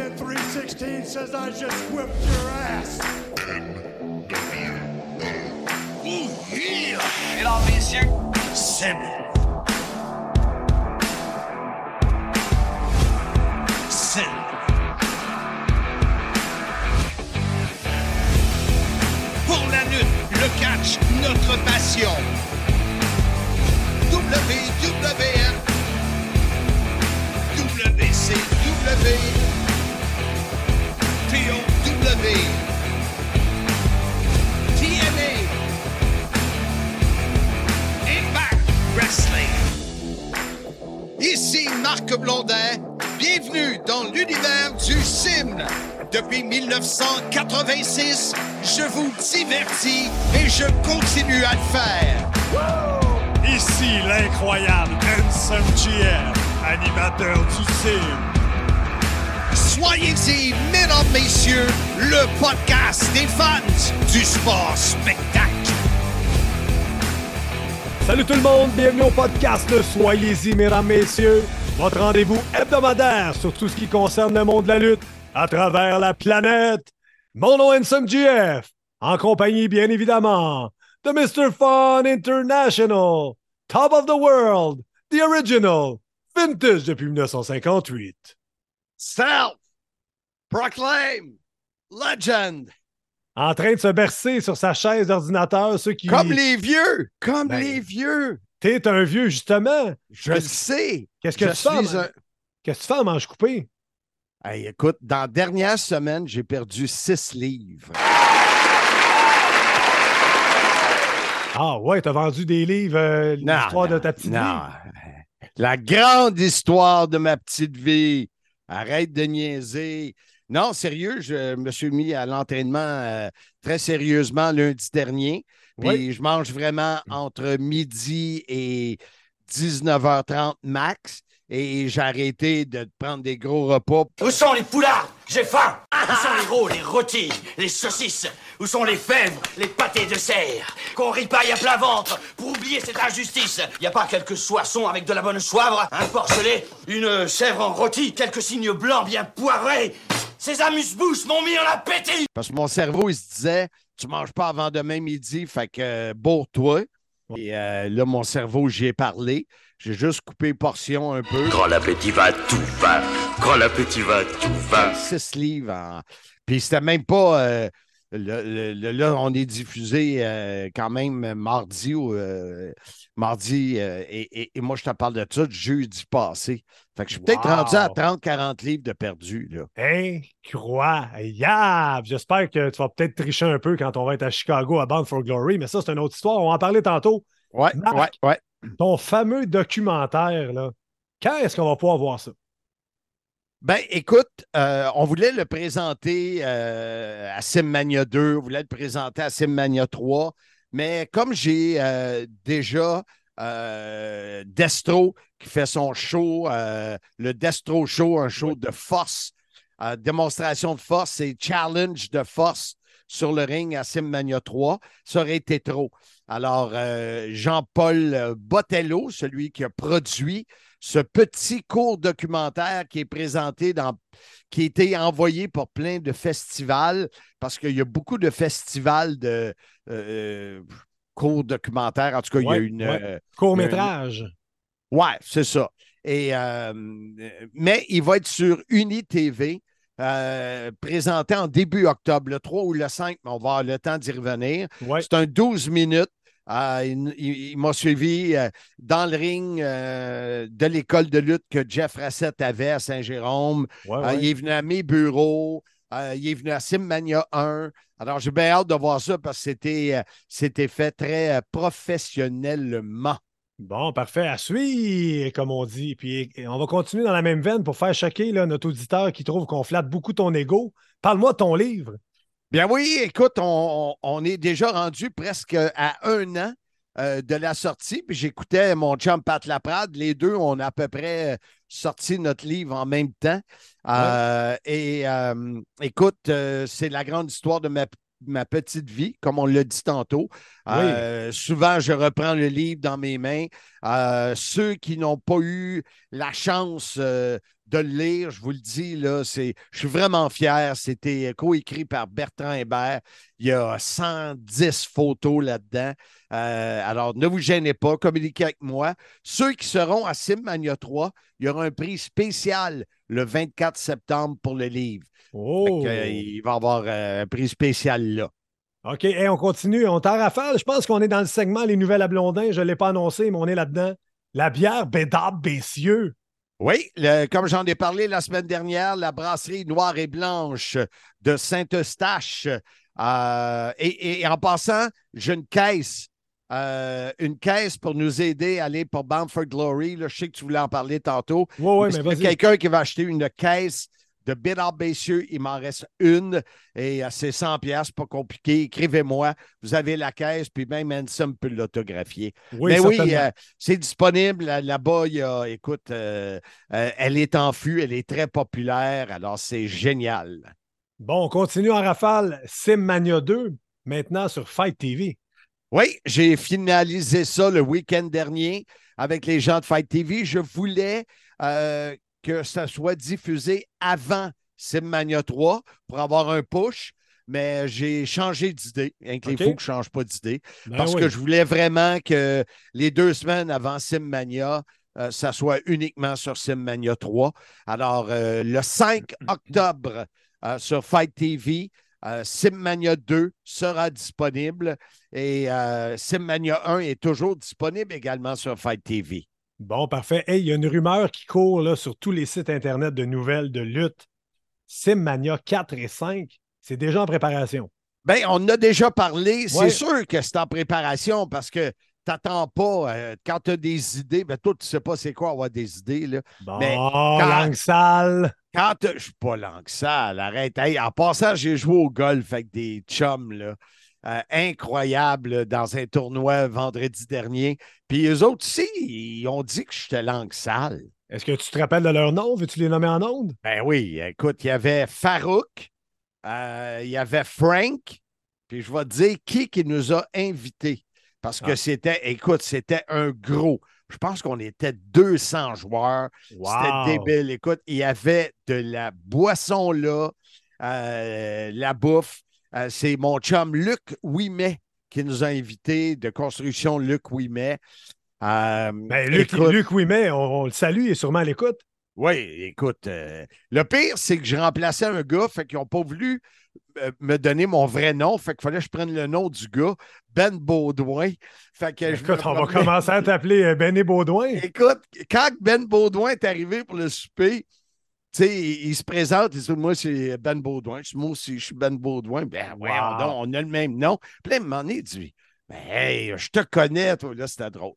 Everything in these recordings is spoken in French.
Austin 316 says I just whipped your ass. Mesdames, messieurs, Sim. Sim. Pour la lutte, le catch, notre passion. WWF, WCW, Wrestling. Ici Marc Blondin. Bienvenue dans l'univers du CIM. Depuis 1986, je vous divertis et je continue à le faire. Ici l'incroyable Handsome GM, animateur du CIM. Soyez-y, mesdames, messieurs, le podcast des fans du sport spectacle. Salut tout le monde, bienvenue au podcast Soyez-y, mesdames, messieurs. Votre rendez-vous hebdomadaire sur tout ce qui concerne le monde de la lutte à travers la planète. Mon nom est GF, en compagnie, bien évidemment, de Mr. Fun International, Top of the World, The Original, Vintage depuis 1958. Self, proclaim, legend, En train de se bercer sur sa chaise d'ordinateur, ceux qui... comme les vieux, comme Ben, les vieux. T'es un vieux, justement. Je le sais. Qu'est-ce que Je tu fais? un- Qu'est-ce que tu fais en manche coupée? Hey, écoute, dans la dernière semaine, j'ai perdu six livres. Ah ouais, t'as vendu des livres, euh, l'histoire de ta petite non. vie? La grande histoire de ma petite vie. Arrête de niaiser. Non, sérieux, je me suis mis à l'entraînement euh, très sérieusement lundi dernier. Puis Oui. je mange vraiment entre midi et 19h30 max. Et j'ai arrêté de prendre des gros repas. où sont les poulards? J'ai faim Où sont les rôles, les rôtis, les saucisses? Où sont les fèvres, les pâtés de serre? Qu'on ripaille à plein ventre pour oublier cette injustice Y a pas quelques soissons avec de la bonne soivre, un porcelet, une chèvre en rôti, quelques signes blancs bien poivrés Ces amuse-bouches m'ont mis en appétit Parce que mon cerveau, il se disait, tu manges pas avant demain midi, fait que euh, bourre-toi. Et euh, là, mon cerveau, j'y ai parlé. J'ai juste coupé portion un peu. Quand l'appétit va, tout va. Quand l'appétit va, tout va. Six livres. en- Puis c'était même pas. euh, le- le- le- là, on est diffusé euh, quand même mardi ou euh, mardi. euh, et, et- et moi, je te parle de ça jeudi passé. Fait que je suis peut-être rendu à 30-40 livres de perdu. Là. Incroyable! J'espère que tu vas peut-être tricher un peu quand on va être à Chicago à Bound for Glory, mais ça, c'est une autre histoire. On va en parler tantôt. Ouais, Marc. ouais, ouais. Ton fameux documentaire, là, quand est-ce qu'on va pouvoir voir ça? Ben, écoute, euh, on voulait le présenter euh, à Simmania 2, on voulait le présenter à Simmania 3, mais comme j'ai euh, déjà euh, Destro qui fait son show, euh, le Destro Show, un show de force, démonstration de force et challenge de force sur le ring à Simmania 3, ça aurait été trop. Alors, Jean-Paul Botello, celui qui a produit ce petit court documentaire qui est présenté dans, qui a été envoyé pour plein de festivals, parce qu'il y a beaucoup de festivals de euh, courts documentaires. En tout cas, il y a une. ouais. euh, Court-métrage. Ouais, c'est ça. Et, euh, mais il va être sur UniTV, euh, présenté en début octobre, le 3 ou le 5, mais on va avoir le temps d'y revenir. Ouais. C'est un 12 minutes. Euh, il il- il m'a suivi euh, dans le ring euh, de l'école de lutte que Jeff Rassett avait à Saint-Jérôme. Ouais, ouais. il est venu à mes bureaux. Euh, il est venu à Simmania 1. Alors, j'ai bien hâte de voir ça parce que c'était, euh, c'était fait très professionnellement. Bon, parfait. À suivre, comme on dit. Puis on va continuer dans la même veine pour faire choquer là, notre auditeur qui trouve qu'on flatte beaucoup ton ego. Parle-moi de ton livre. Bien oui, écoute, on, on est déjà rendu presque à un an euh, de la sortie. Puis j'écoutais mon chum Pat Laprade. Les deux, on a à peu près euh, sorti notre livre en même temps. Euh, Et euh, écoute, c'est la grande histoire de ma, ma petite vie, comme on l'a dit tantôt. Souvent, je reprends le livre dans mes mains. Ceux qui n'ont pas eu la chance de le lire. Je vous le dis, là, c'est, je suis vraiment fier. C'était coécrit par Bertrand Hébert. Il y a 110 photos là-dedans. Euh, alors, ne vous gênez pas, communiquez avec moi. Ceux qui seront à Simmania 3, il y aura un prix spécial le 24 septembre pour le livre. Oh! Que, euh, il va y avoir euh, un prix spécial là. OK, hey, on continue. On t'en rafale. Je pense qu'on est dans le segment Les Nouvelles à Blondin. Je ne l'ai pas annoncé, mais on est là-dedans. La bière Bédard Bessieux. Oui, le- comme j'en ai parlé la semaine dernière, la brasserie Noire et Blanche de Saint-Eustache. euh, et, et en passant, j'ai une caisse. euh, une caisse pour nous aider à aller pour Bound for Glory. Là, je sais que tu voulais en parler tantôt. Oui, oui, Mais vas-y. quelqu'un qui va acheter une caisse de Bédard Bessieux, il m'en reste une et euh, c'est 100 pièces, pas compliqué. Écrivez-moi, vous avez la caisse, puis même Ansem peut l'autographier. Oui, Mais oui, euh, c'est disponible là- là-bas. il y a- écoute, euh, euh, elle est en fût, elle est très populaire, alors c'est génial. Bon, on continue en rafale. Simmania 2, maintenant sur Fight TV. Oui, j'ai finalisé ça le week-end dernier avec les gens de Fight TV. Je voulais euh, que ça soit diffusé avant Simmania 3 pour avoir un push, mais j'ai changé d'idée. Avec les OK. fous que je ne change pas d'idée. Ben parce oui. que je voulais vraiment que les deux semaines avant Simmania, euh, ça soit uniquement sur Simmania 3. Alors, euh, le 5 octobre euh, sur Fight TV, Simmania 2 sera disponible et Simmania 1 est toujours disponible également sur Fight TV. Bon, parfait. Hey, il y a une rumeur qui court là, sur tous les sites Internet de nouvelles de lutte. Simmania 4 et 5, c'est déjà en préparation. Bien, on en a déjà parlé. C'est Ouais. sûr que c'est en préparation parce que tu n'attends pas. euh, quand tu as des idées, ben, toi, tu ne sais pas c'est quoi avoir des idées. Là. Bon, Mais quand- langue sale. Quand je suis pas que ça, arrête. Hey, en passant, j'ai joué au golf avec des chums là, euh, incroyables là, dans un tournoi vendredi dernier. Puis eux autres aussi, ils ont dit que j'étais langue sale. Est-ce que tu te rappelles de leur nom? Veux-tu les nommer en ondes? Ben oui, écoute, il y avait Farouk, euh, il y avait Frank, puis je vais te dire qui qui nous a invités. Parce que Ah. c'était, écoute, c'était un gros. Je pense qu'on était 200 joueurs. Wow. C'était débile. Écoute, il y avait de la boisson là, euh, la bouffe. Euh, c'est mon chum Luc Ouimet qui nous a invités de construction Luc Ouimet. Euh, Ben, Luc, écoute, Luc Ouimet, on, on le salue, il est sûrement à l'écoute. oui, écoute, euh, le pire, c'est que j'ai remplacé un gars, fait qu'ils n'ont pas voulu me donner mon vrai nom, fait qu'il fallait que je prenne le nom du gars, Ben Baudouin. Fait que je Écoute, on va commencer à t'appeler euh, Benny Baudouin. Écoute, quand Ben Baudouin est arrivé pour le souper, tu sais, il, il se présente, il dit Moi, c'est Ben Baudouin. Moi aussi, je suis Ben Baudouin. Ben, Wow. donc, on a le même nom. Puis là, il dit Ben, hey, je te connais, toi. Là, c'était drôle.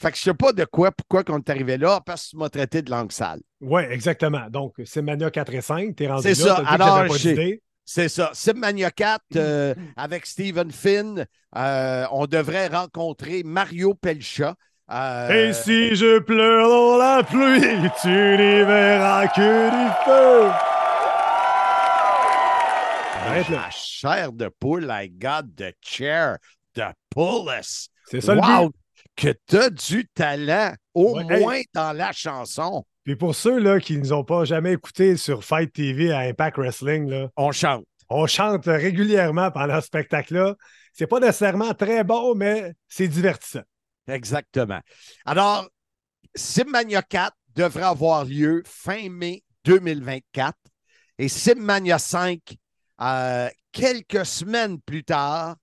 Fait que je sais pas de quoi, pourquoi qu'on est arrivé là, parce que tu m'as traité de langue sale. Oui, exactement. Donc, c'est Mania 4 et 5. T'es rendu C'est là. ça. dit que Alors. C'est ça. Simmania 4 euh, avec Stephen Finn. euh, on devrait rencontrer Mario Pelcha. Euh, Et si je pleure dans la pluie, tu n'y verras que du feu. Arrête là. La chair de poule, I got the chair to pull us. C'est ça le wow, but. que t'as du talent, au Ouais, hey. moins dans la chanson. Puis pour ceux là, qui ne nous ont pas jamais écoutés sur Fight TV à Impact Wrestling, là, On chante. on chante régulièrement pendant ce spectacle-là. C'est pas nécessairement très bon, mais c'est divertissant. Exactement. Alors, Simmania 4 devrait avoir lieu fin mai 2024 et Simmania 5 euh, quelques semaines plus tard,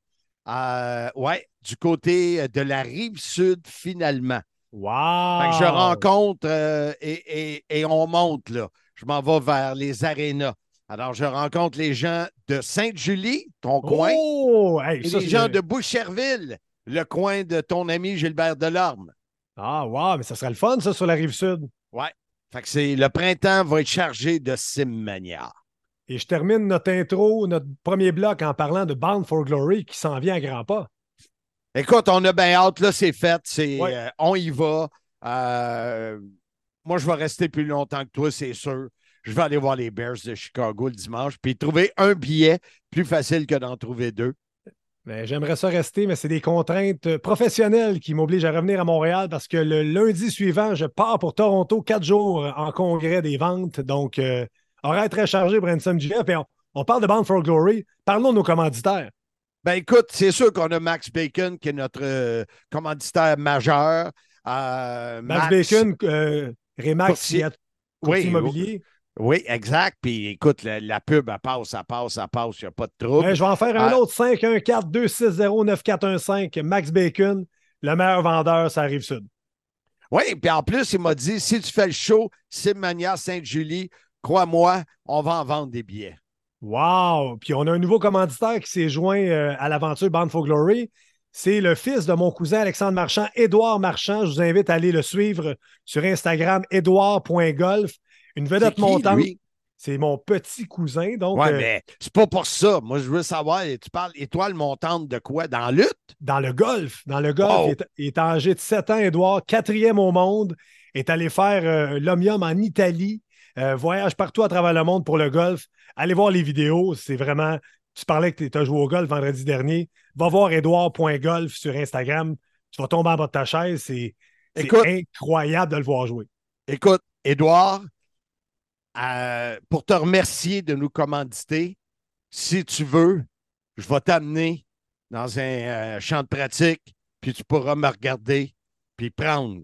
euh, ouais, du côté de la rive sud finalement. Wow! Fait que je rencontre euh, et, et- et on monte là. Je m'en vais vers les arénas. Alors, je rencontre les gens de Sainte-Julie, ton coin, Oh! Hey, et ça, les gens de Boucherville, le coin de ton ami Gilbert Delorme. Ah, wow, mais ça serait le fun, ça, sur la rive sud. Ouais. Fait que c'est le printemps va être chargé de Simmania. Et je termine notre intro, notre premier bloc en parlant de Bound for Glory qui s'en vient à grands pas. Écoute, on a bien hâte, là, c'est fait. C'est, Ouais. euh, on y va. Euh, moi, je vais rester plus longtemps que toi, c'est sûr. Je vais aller voir les Bears de Chicago le dimanche, puis trouver un billet plus facile que d'en trouver deux. Ben, J'aimerais ça rester, mais c'est des contraintes euh, professionnelles qui m'obligent à revenir à Montréal parce que le lundi suivant, je pars pour Toronto quatre jours en congrès des ventes. Donc, euh, horaire très chargé pour GF. Et on, on parle de Bound for Glory. Parlons de nos commanditaires. Ben écoute, c'est sûr qu'on a Max Bacon qui est notre euh, commanditaire majeur. Euh, Max, Bacon, euh, Remax, Courtier- courtier Oui, immobilier. Oui, exact. Puis écoute, la, la pub, elle passe, elle passe, elle passe, il n'y a pas de trouble. Ben, je vais en faire un Ah. autre 514-260-9415. Max Bacon, le meilleur vendeur, ça arrive sud. Oui, puis en plus, il m'a dit si tu fais le show, Simmania Sainte-Julie, crois-moi, on va en vendre des billets. Wow! Puis on a un nouveau commanditaire qui s'est joint euh, à l'aventure Bound for Glory. C'est le fils de mon cousin Alexandre Marchand, Édouard Marchand. Je vous invite à aller le suivre sur Instagram, édouard.golf. Une vedette montante. C'est mon petit cousin. Donc, Oui, euh, mais c'est pas pour ça. Moi, je veux savoir, tu parles étoile montante de quoi? Dans la lutte? dans le golf. Dans le golf, Oh. il, est, est âgé de 7 ans, Édouard, quatrième au monde, est allé faire euh, l'Omnium en Italie, euh, voyage partout à travers le monde pour le golf. Allez voir les vidéos, c'est vraiment. Tu parlais que tu as joué au golf vendredi dernier. Va voir Edouard.golf sur Instagram. Tu vas tomber en bas de ta chaise. C'est incroyable de le voir jouer. Écoute, Édouard, pour te remercier de nous commanditer, si tu veux, je vais t'amener dans un euh, champ de pratique, puis tu pourras me regarder, puis prendre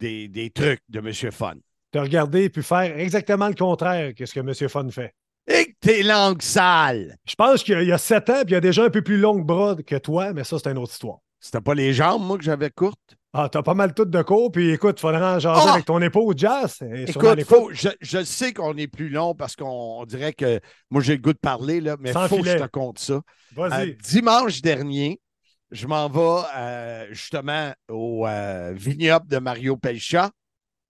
des, des trucs de M. Fun. Te regarder puis faire exactement le contraire que ce que M. Fun fait. Et que tes langues sales! Je pense qu'il y a- il y a 7 ans, puis il y a déjà un peu plus long bras que toi, mais ça, c'est une autre histoire. C'était pas les jambes, moi, que j'avais courtes? Ah, t'as pas mal tout de cours, puis écoute, il faudra en jaser Ah! avec ton épouse, Jazz. Écoute, faut, je, je sais qu'on est plus long parce qu'on on dirait que moi, j'ai le goût de parler, là, mais il Sans faut que je te compte ça. Vas-y. Euh, dimanche dernier, je m'en vais euh, justement au euh, vignoble de Mario Pelcha.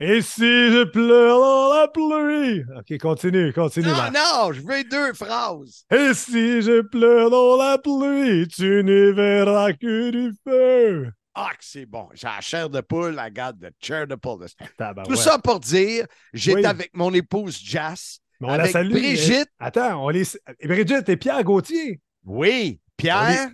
Et si je pleure dans la pluie? OK, continue, continue. Non, Marc. non, je veux deux phrases. Et si je pleure dans la pluie, tu ne verras que du feu. Ah, que c'est bon. J'ai la chair de poule, la garde de chair de poule. Tabarouette. Tout ça pour dire, j'étais Oui. avec mon épouse Mais on la avec salue. Brigitte. mais- Attends, on les... Brigitte et Pierre Gauthier. Oui, Pierre.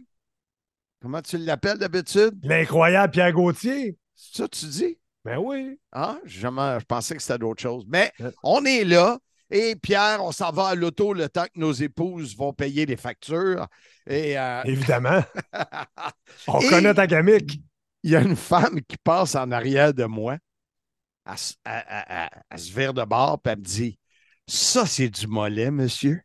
Comment tu l'appelles d'habitude? L'incroyable Pierre Gauthier. C'est ça que tu dis? Ben oui. Ah, jamais, je pensais que c'était d'autres choses. Mais Ouais. on est là. Et Pierre, on s'en va à l'auto le temps que nos épouses vont payer les factures. Et euh, Évidemment. On Et- connaît ta gamique. Il y a une femme qui passe en arrière de moi. Elle, se- elle- elle- elle- elle se vire de bord, puis elle me dit Ça, c'est du mollet, monsieur.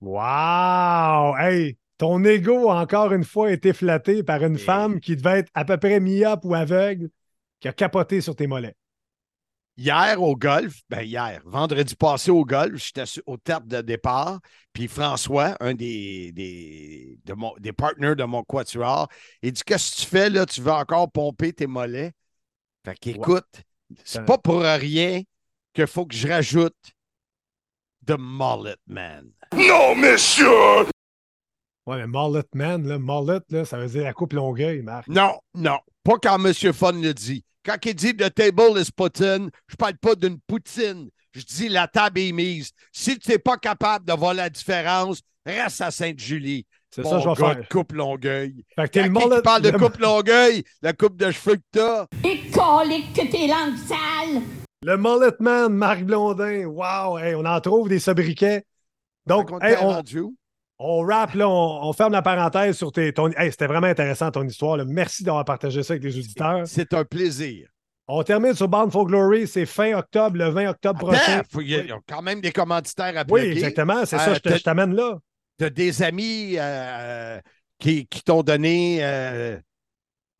Wow! Hey, ton ego, encore une fois, a été flatté par une Et- femme qui devait être à peu près myope ou aveugle, qui a capoté sur tes mollets. Hier au golf, ben hier, vendredi passé au golf, j'étais au terme de départ, puis François, un des, des, de mon, des partners de mon quatuor, il dit Qu'est-ce que tu fais là? Tu veux encore pomper tes mollets? Fait qu'écoute, c'est Euh. pas pour rien qu'il faut que je rajoute The Mullet Man. Non, messieurs Ouais, mais Mullet Man, là, Mullet, là, ça veut dire la coupe longueuil, Marc. Non, non, pas quand M. Fun le dit. Quand il dit The table is poutine, je parle pas d'une poutine. Je dis la table est mise. Si tu n'es pas capable de voir la différence, reste à Sainte-Julie. C'est Mon ça que je vais gars faire. de coupe longueuil. Fait que t'es le Quand il Mullet. parle de coupe longueuil, la coupe de cheveux que t'as. Et colique que tes langues sales! Le Mullet Man, Marc Blondin. Wow! Hey, on en trouve des sobriquets. Donc, hey, on? On wrap, là, on, on ferme la parenthèse sur tes. Ton... Hey, c'était vraiment intéressant ton histoire. là. Merci d'avoir partagé ça avec les auditeurs. C'est un plaisir. On termine sur Bound for Glory. C'est fin octobre, le 20 octobre prochain. Il y a- il y a quand même des commanditaires à Oui, plugger. exactement. C'est Euh, ça, je t'amène là. Tu as des amis euh, qui, qui t'ont donné. euh,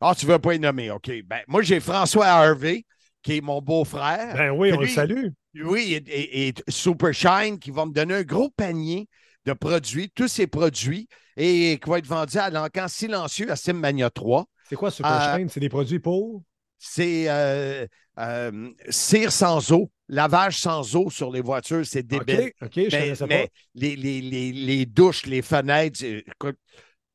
Ah, tu veux pas les nommer, OK. Ben, moi, j'ai François Harvey, qui est mon beau-frère. Ben oui, on le salue. Oui, et, et- et Super Shine qui va me donner un gros panier de produits, tous ces produits, et qui va être vendu à l'encan silencieux à Simmania 3. C'est quoi Super Euh, Shine? C'est des produits pour? C'est euh, euh, cire sans eau, lavage sans eau sur les voitures, c'est débile. OK, OK, je mais pas. les, les, les, les douches, les fenêtres, écoute,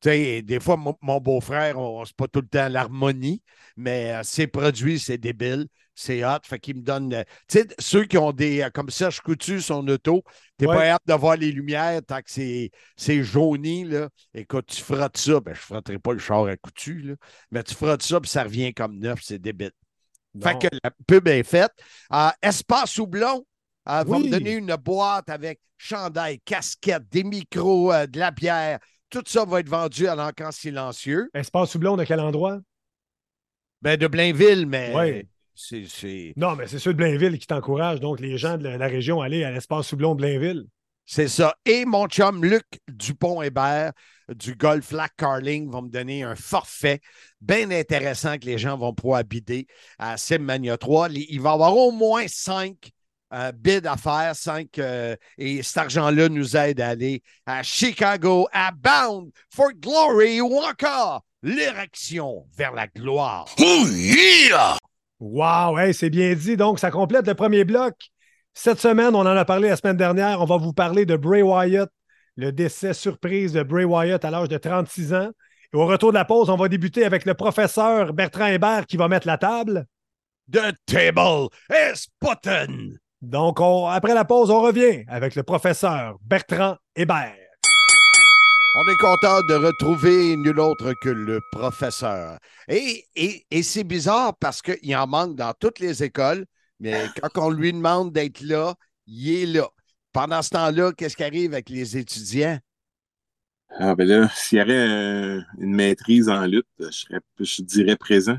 Tu sais, des fois, mon, mon beau-frère, on, c'est pas tout le temps l'harmonie, mais euh, ses produits, c'est débile. C'est hot. Fait qu'il me donne. euh, tu sais, ceux qui ont des. euh, Comme Serge Coutu, son auto, t'es Ouais. pas hâte de voir les lumières tant que c'est, c'est jauni, là. Écoute, tu frottes ça. Ben, je frotterai pas le char à Coutu, là. Mais tu frottes ça, puis ça revient comme neuf. C'est débile. Fait que la pub est faite. Euh, Espace Houblon euh, va me donner une boîte avec chandail, casquette, des micros, euh, de la bière. Tout ça va être vendu à l'encan silencieux. Espace Soublon, de quel endroit? Ben, de Blainville, mais Ouais. C'est, c'est, Non, mais c'est ceux de Blainville qui t'encouragent, donc les gens de la, la région, à aller à l'Espace Soublon de Blainville. c'est ça. Et mon chum Luc Dupont-Hébert du Golf Lac Carling va me donner un forfait bien intéressant que les gens vont pouvoir bider à Simmania 3. Les- Il va y avoir au moins cinq euh, bids à faire, cinq, euh, et cet argent-là nous aide à aller à Chicago, à Bound for Glory ou encore l'érection vers la gloire. Oh yeah! Wow, hey, c'est bien dit. Donc, ça complète le premier bloc. Cette semaine, on en a parlé la semaine dernière. On va vous parler de Bray Wyatt, le décès surprise de Bray Wyatt à l'âge de 36 ans. Et au retour de la pause, on va débuter avec le professeur Bertrand Hébert qui va mettre la table. The table is button. Donc, on- après la pause, on revient avec le professeur Bertrand Hébert. On est content de retrouver nul autre que le professeur. Et, et- et c'est bizarre parce qu'il en manque dans toutes les écoles, mais quand on lui demande d'être là, il est là. Pendant ce temps-là, qu'est-ce qui arrive avec les étudiants? Ah, ben là, s'il y aurait euh, une maîtrise en lutte, je, serais, je dirais présent.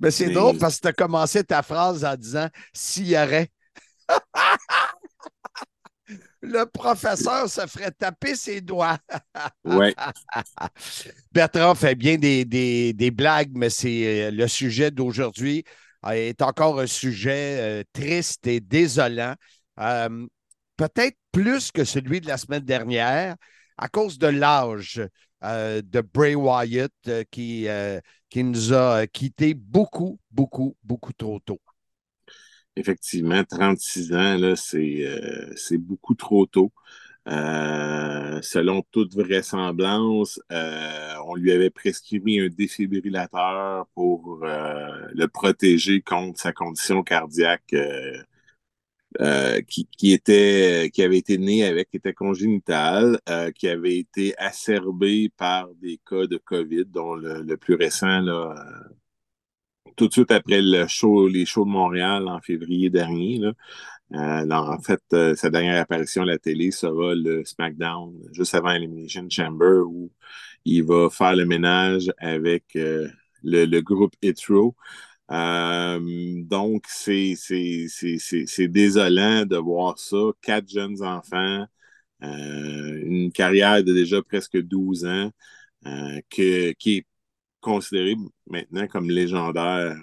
Mais c'est Mais- drôle parce que tu as commencé ta phrase en disant s'il y aurait. le professeur se ferait taper ses doigts. Ouais. Bertrand fait bien des, des- des blagues, mais c'est euh, le sujet d'aujourd'hui euh, est encore un sujet euh, triste et désolant. Euh, Peut-être plus que celui de la semaine dernière à cause de l'âge euh, de Bray Wyatt euh, qui, qui nous a quittés beaucoup, beaucoup, beaucoup trop tôt. Effectivement, 36 ans, euh, c'est beaucoup trop tôt. Euh, selon toute vraisemblance, euh, on lui avait prescrit un défibrillateur pour le protéger contre sa condition cardiaque qui, qui était qui avait été né avec, qui était congénitale, qui avait été acerbé par des cas de COVID, dont le, le plus récent là, tout de suite après les shows de Montréal en février dernier. Là. Euh, en fait, euh, sa dernière apparition à la télé sera le SmackDown, juste avant Elimination Chamber, où il va faire le ménage avec euh, le, groupe Itro. Donc, c'est désolant de voir ça. Quatre jeunes enfants, une carrière de déjà presque 12 ans, que, qui est considéré maintenant comme légendaire.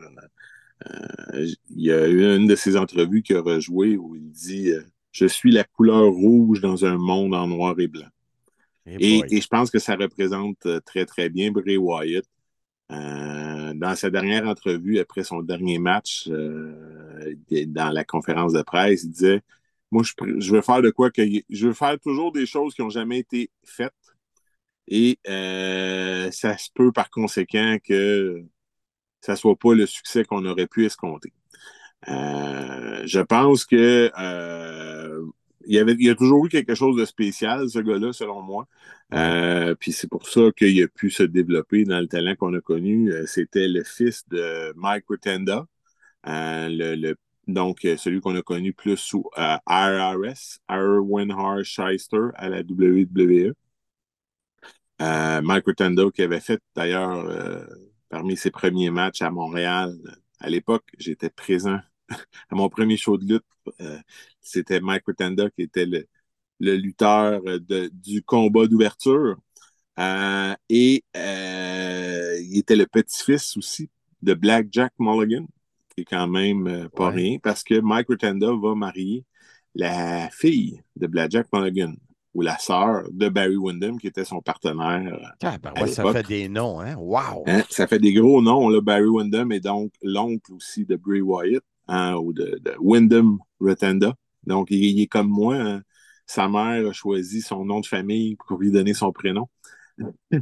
Euh, il y a eu une de ses entrevues qu'il a rejoué où il dit euh, Je suis la couleur rouge dans un monde en noir et blanc. Et, et je pense que ça représente euh, très, très bien Bray Wyatt. Euh, dans sa dernière entrevue, après son dernier match, dans la conférence de presse, il disait Moi, je, je veux faire de quoi que. Je veux faire toujours des choses qui n'ont jamais été faites. Et euh, ça se peut par conséquent que ça ne soit pas le succès qu'on aurait pu escompter. Euh, je pense que euh, il, y avait, il y a toujours eu quelque chose de spécial, ce gars-là, selon moi. Puis c'est pour ça qu'il a pu se développer dans le talent qu'on a connu. C'était le fils de Mike Rotenda, le, le- donc celui qu'on a connu plus sous RRS, Erwin Har Shyster à la WWE. Euh, Mike Rotenda qui avait fait d'ailleurs euh, parmi ses premiers matchs à Montréal. À l'époque, j'étais présent à mon premier show de lutte. Euh, C'était Mike Rotenda qui était le, le lutteur de- du combat d'ouverture. Euh, et euh, il était le petit-fils aussi de Black Jack Mulligan, qui est quand même euh, pas Ouais. rien, parce que Mike Rotenda va marier la fille de Black Jack Mulligan, ou la sœur de Barry Windham, qui était son partenaire. Ah, ben ouais, ça fait des noms, hein? Wow! Hein, Ça fait des gros noms, là. Barry Windham est donc l'oncle aussi de Bray Wyatt, hein, ou de, de Wyndham Rotenda. Donc, il, il est comme moi. hein. Sa mère a choisi son nom de famille pour lui donner son prénom.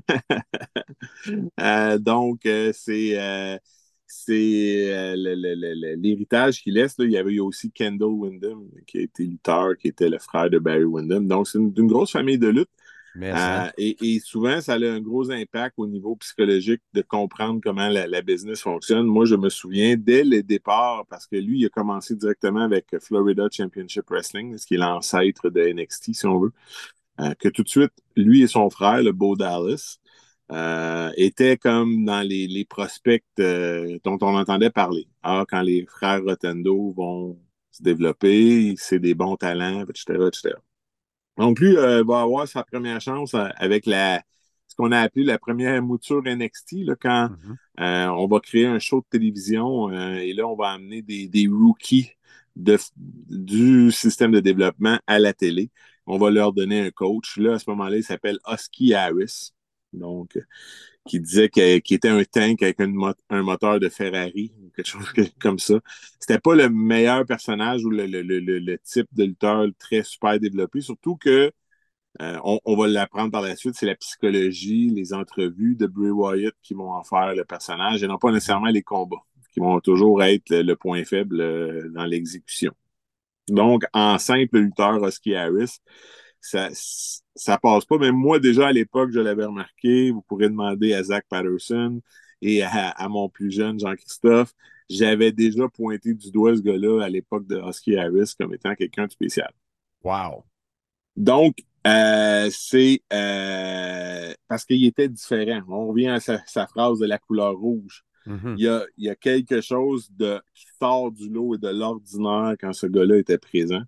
Euh, donc, euh, c'est euh, c'est euh, l'héritage qu'il laisse. là. Il y avait eu aussi Kendall Windham, qui a été lutteur, qui était le frère de Barry Windham. Donc, c'est une, grosse famille de lutte. Euh, et, et souvent, ça a un gros impact au niveau psychologique de comprendre comment la, la business fonctionne. Moi, je me souviens dès le départ, parce que lui, il a commencé directement avec Florida Championship Wrestling, ce qui est l'ancêtre de NXT, si on veut, euh, que tout de suite, lui et son frère, le Bo Dallas, euh, étaient comme dans les, les prospects euh, dont on entendait parler. Ah, quand les frères Rotendo vont se développer, c'est des bons talents, etc., etc. Donc, lui euh, va avoir sa première chance euh, avec la, ce qu'on a appelé la première mouture NXT, là, quand Mhm. euh, on va créer un show de télévision et là, on va amener des, des rookies de, du système de développement à la télé. On va leur donner un coach. Là, à ce moment-là, il s'appelle Husky Harris. Donc, euh, qui disait qu'il était un tank avec un moteur de Ferrari ou quelque chose comme ça. C'était pas le meilleur personnage ou le, type de lutteur très super développé, surtout que euh, on, va l'apprendre par la suite, c'est la psychologie, les entrevues de Bray Wyatt qui vont en faire le personnage et non pas nécessairement les combats, qui vont toujours être le, le point faible euh, dans l'exécution. Donc, en simple lutteur, Husky Harris, ça, ça passe pas. Mais moi, déjà à l'époque, je l'avais remarqué. Vous pourrez demander à Zach Patterson et à, à mon plus jeune Jean-Christophe. J'avais déjà pointé du doigt ce gars-là à l'époque de Husky Harris comme étant quelqu'un de spécial. Wow. Donc, euh, c'est euh, parce qu'il était différent. On revient à sa, sa phrase de la couleur rouge. Mhm. Il y a, il y a quelque chose de, qui sort du lot et de l'ordinaire quand ce gars-là était présent.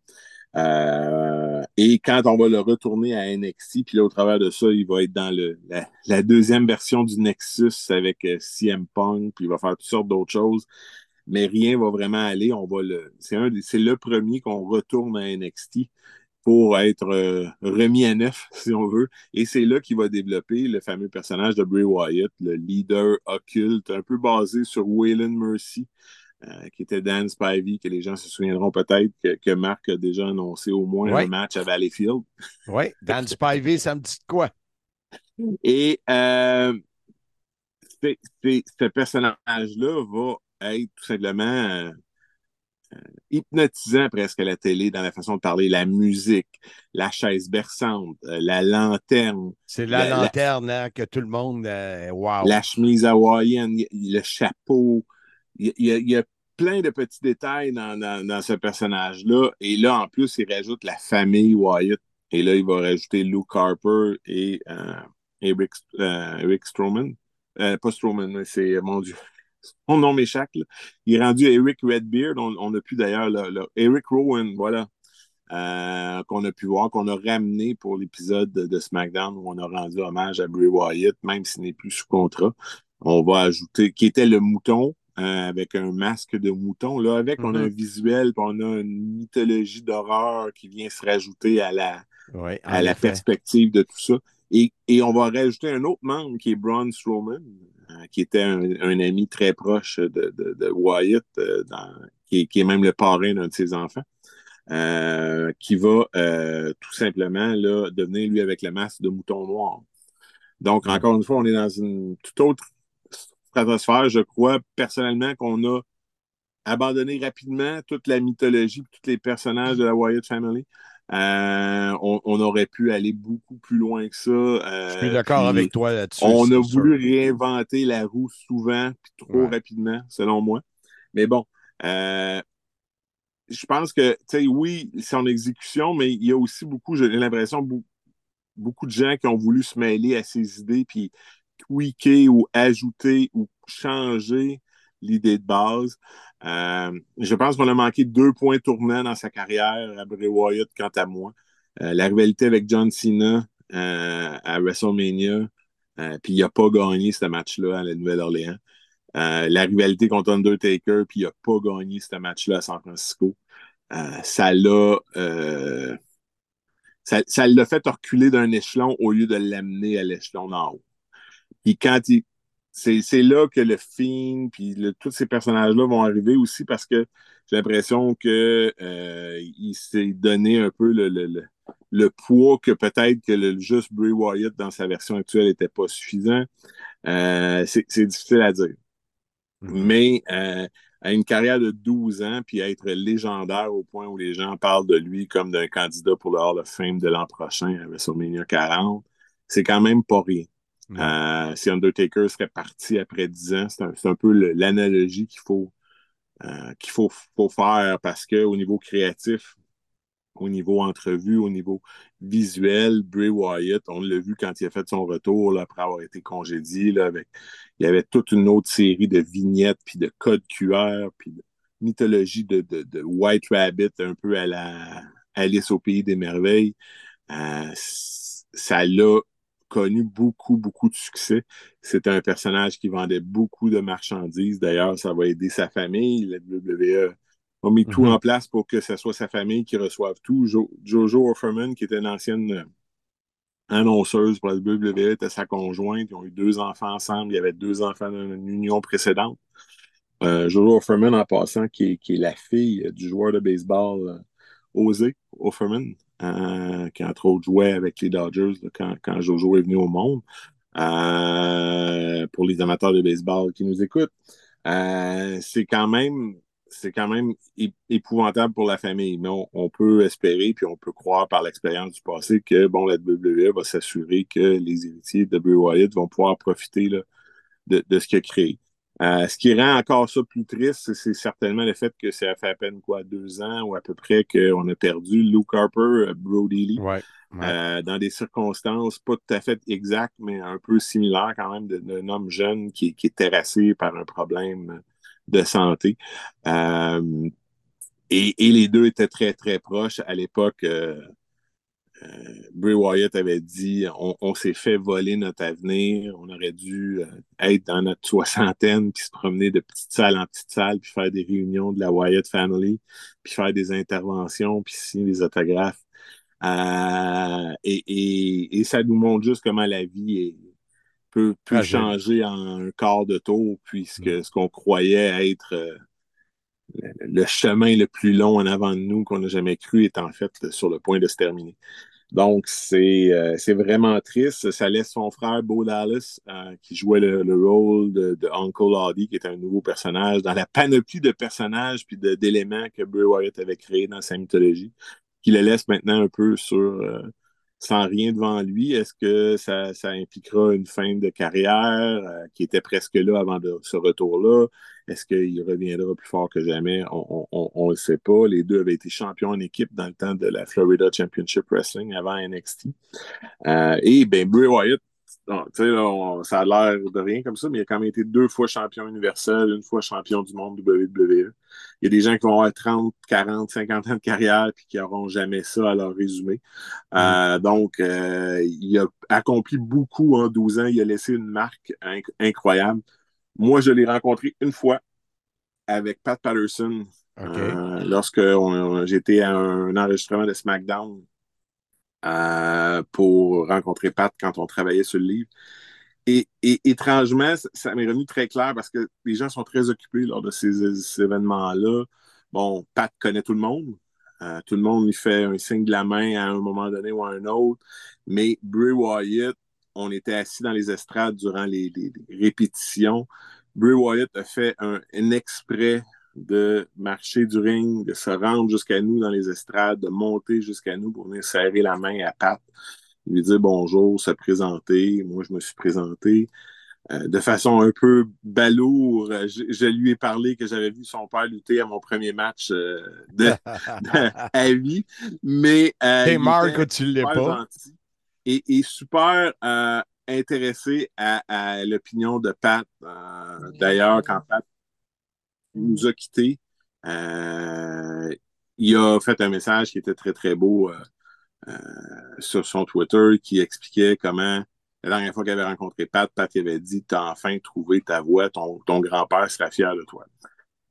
Euh, et quand on va le retourner à NXT, puis là, au travers de ça, il va être dans le, la, deuxième version du Nexus avec euh, CM Punk, puis il va faire toutes sortes d'autres choses. Mais rien va vraiment aller. On va le, c'est un, c'est le premier qu'on retourne à NXT pour être euh, remis à neuf, si on veut. Et c'est là qu'il va développer le fameux personnage de Bray Wyatt, le leader occulte, un peu basé sur Waylon Mercy, euh, qui était Dan Spivey, que les gens se souviendront peut-être que, que Marc a déjà annoncé au moins Ouais. un match à Valleyfield. Oui, Dan Spivey, ça me dit quoi? Et euh, ce personnage-là va être tout simplement euh, hypnotisant presque à la télé dans la façon de parler, la musique, la chaise berçante, la lanterne, C'est la, La- la- lanterne hein, que tout le monde. wow. la chemise hawaïenne, le chapeau. Il y, a- plein de petits détails dans, ce personnage-là. Et là, en plus, il rajoute la famille Wyatt. Et là, il va rajouter Luke Harper et euh, Eric, euh, Strowman. Euh, pas Strowman, mais c'est, mon Dieu, son nom m'échappe. Il est rendu Eric Redbeard. On, on a pu d'ailleurs, le- le- Eric Rowan, voilà. Euh, qu'on a pu voir, qu'on a ramené pour l'épisode de, SmackDown où on a rendu hommage à Bray Wyatt, même s'il n'est plus sous contrat. On va ajouter, qui était le mouton, avec un masque de mouton. Là, avec, on a un visuel, puis on a une mythologie d'horreur qui vient se rajouter à la, à la perspective de tout ça. Et, et on va rajouter un autre membre qui est Braun Strowman, euh, qui était un, un ami très proche de, de, de Wyatt, euh, dans- qui, est, qui est même le parrain d'un de ses enfants, euh, qui va euh, tout simplement là, devenir lui avec le masque de mouton noir. Donc, encore une fois, on est dans une toute autre stratosphère. Je crois personnellement qu'on a abandonné rapidement toute la mythologie, tous les personnages de la Wyatt Family. Euh, on, on aurait pu aller beaucoup plus loin que ça. euh, Je suis d'accord avec toi là-dessus. On a sûr. voulu réinventer la roue souvent, puis trop Ouais. rapidement, selon moi. Mais bon, euh, je pense que, tu sais, oui, c'est en exécution, mais il y a aussi beaucoup, j'ai l'impression, beaucoup de gens qui ont voulu se mêler à ces idées, puis tweaker ou ajouter ou changer l'idée de base. Euh, je pense qu'on a manqué deux points tournants dans sa carrière à Bray Wyatt, quant à moi. Euh, la rivalité avec John Cena euh, à WrestleMania, puis il n'a pas gagné ce match-là à la Nouvelle-Orléans. La rivalité contre Undertaker, puis il n'a pas gagné ce match-là à San Francisco. Ça l'a ça l'a fait reculer d'un échelon au lieu de l'amener à l'échelon d'en haut. Puis quand il. C'est, c'est là que le film, puis le- tous ces personnages-là vont arriver aussi parce que j'ai l'impression que euh, il s'est donné un peu le, le- le- le poids que peut-être que le juste Bray Wyatt dans sa version actuelle n'était pas suffisant. Euh, c'est difficile à dire. Mm-hmm. Mais euh, à une carrière de 12 ans, puis être légendaire au point où les gens parlent de lui comme d'un candidat pour le Hall of Fame de l'an prochain à WrestleMania 40, c'est quand même pas rien. Euh, si Undertaker serait parti après 10 ans, c'est un, peu l'analogie qu'il faut, euh, qu'il faut, faire parce qu'au niveau créatif, au niveau entrevue, au niveau visuel, Bray Wyatt, on l'a vu quand il a fait son retour après avoir été congédié. Avec, il y avait toute une autre série de vignettes, puis de codes QR, puis de mythologie de, de, de, White Rabbit, un peu à la Alice au Pays des Merveilles. Euh, ça l'a connu beaucoup, beaucoup de succès. C'était un personnage qui vendait beaucoup de marchandises. D'ailleurs, ça va aider sa famille. La WWE a mis tout mhm. en place pour que ce soit sa famille qui reçoive tout. Jojo Offerman, qui était une ancienne euh, annonceuse pour la WWE, était sa conjointe. Ils ont eu deux enfants ensemble. Il y avait deux enfants dans une union précédente. Euh, Jojo Offerman, en passant, qui est, la fille du joueur de baseball euh, Osé Offerman, qui entre autres jouait avec les Dodgers quand, quand, Jojo est venu au monde. pour les amateurs de baseball qui nous écoutent, c'est quand même c'est quand même épouvantable pour la famille, mais on, peut espérer puis on peut croire par l'expérience du passé que bon, la WWE va s'assurer que les héritiers de Bray Wyatt vont pouvoir profiter de, ce qu'il a créé. Euh, ce qui rend encore ça plus triste, c'est certainement le fait que ça fait à peine quoi deux ans ou à peu près qu'on a perdu Luke Harper, euh, Brody Lee, euh, dans des circonstances pas tout à fait exactes, mais un peu similaires quand même d'un homme jeune qui, qui, est terrassé par un problème de santé. Euh, et, les deux étaient très, très proches. À l'époque, euh, Bray Wyatt avait dit on, s'est fait voler notre avenir, on aurait dû être dans notre soixantaine, puis se promener de petite salle en petite salle, puis faire des réunions de la Wyatt Family, puis faire des interventions, puis signer des autographes. et, ça nous montre juste comment la vie est, peut, changer en un quart de tour, puisque mm. ce qu'on croyait être euh, le, chemin le plus long en avant de nous qu'on n'a jamais cru est en fait sur le point de se terminer. Donc, c'est euh, vraiment triste. Ça laisse son frère Bo Dallas, euh, qui jouait le, rôle de, Uncle Audie, qui est un nouveau personnage, dans la panoplie de personnages puis d'éléments que Bray Wyatt avait créé dans sa mythologie, qui le laisse maintenant un peu sur, sans rien devant lui, est-ce que ça, impliquera une fin de carrière euh, qui était presque là avant ce retour-là? Est-ce qu'il reviendra plus fort que jamais? On ne le sait pas. Les deux avaient été champions en équipe dans le temps de la Florida Championship Wrestling avant NXT. Euh, et ben Bray Wyatt ça a l'air de rien comme ça, mais il a quand même été deux fois champion universel, une fois champion du monde WWE. Il y a des gens qui vont avoir 30, 40, 50 ans de carrière puis qui n'auront jamais ça à leur résumé. Euh, mm. donc, euh, il a accompli beaucoup en 12 ans. Il a laissé une marque incroyable. Moi, je l'ai rencontré une fois avec Pat Patterson euh, lorsque j'étais à un enregistrement de SmackDown euh, pour rencontrer Pat quand on travaillait sur le livre. Et, étrangement, ça, m'est revenu très clair parce que les gens sont très occupés lors de ces, événements-là. Bon, Pat connaît tout le monde. Euh, tout le monde lui fait un signe de la main à un moment donné ou à un autre. Mais Bray Wyatt, on était assis dans les estrades durant les, répétitions. Bray Wyatt a fait un exprès de marcher du ring, de se rendre jusqu'à nous dans les estrades, de monter jusqu'à nous pour venir serrer la main à Pat, lui dire bonjour, se présenter. Moi, je me suis présenté. Euh, de façon un peu balourde, je, lui ai parlé que j'avais vu son père lutter à mon premier match euh, de, à vie. Mais. Euh, hey Marc, tu l'es pas. et, super intéressé à, à l'opinion de Pat. D'ailleurs, quand Pat nous a quittés. Euh, il a fait un message qui était très, très beau euh, euh, sur son Twitter qui expliquait comment la dernière fois qu'il avait rencontré Pat, Pat avait dit Tu as enfin trouvé ta voix, ton, grand-père sera fier de toi.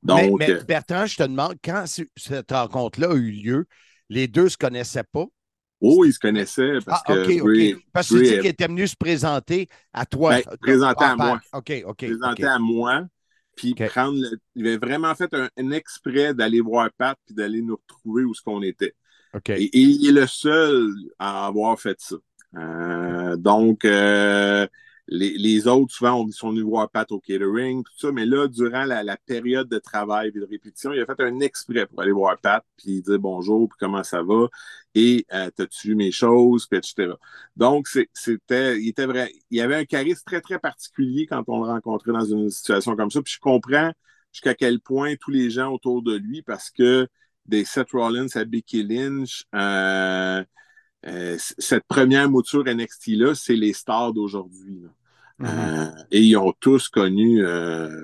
Donc, mais, Bertrand, je te demande, quand cette rencontre-là a eu lieu, les deux ne se connaissaient pas? Oh, ils se connaissaient parce ah, que. Parce que tu dis qu'il était venu se présenter à toi. Ben, présenter à moi. OK, OK. Présenter à moi. Puis prendre il avait vraiment fait un, exprès d'aller voir Pat puis d'aller nous retrouver où ce qu'on était. Et, il est le seul à avoir fait ça. Euh, donc, euh, les, les autres, souvent, on, sont venus voir Pat au catering, tout ça, mais là, durant la, période de travail et de répétition, il a fait un exprès pour aller voir Pat, puis dire bonjour, puis comment ça va, et euh, t'as-tu vu mes choses, puis etc. Donc, c'était, il était vrai, il y avait un charisme très, très particulier quand on le rencontrait dans une situation comme ça, puis je comprends jusqu'à quel point tous les gens autour de lui, parce que des Seth Rollins à Becky Lynch, euh, euh, cette première mouture NXT-là, c'est les stars d'aujourd'hui. Mm-hmm. Euh, et ils ont tous connu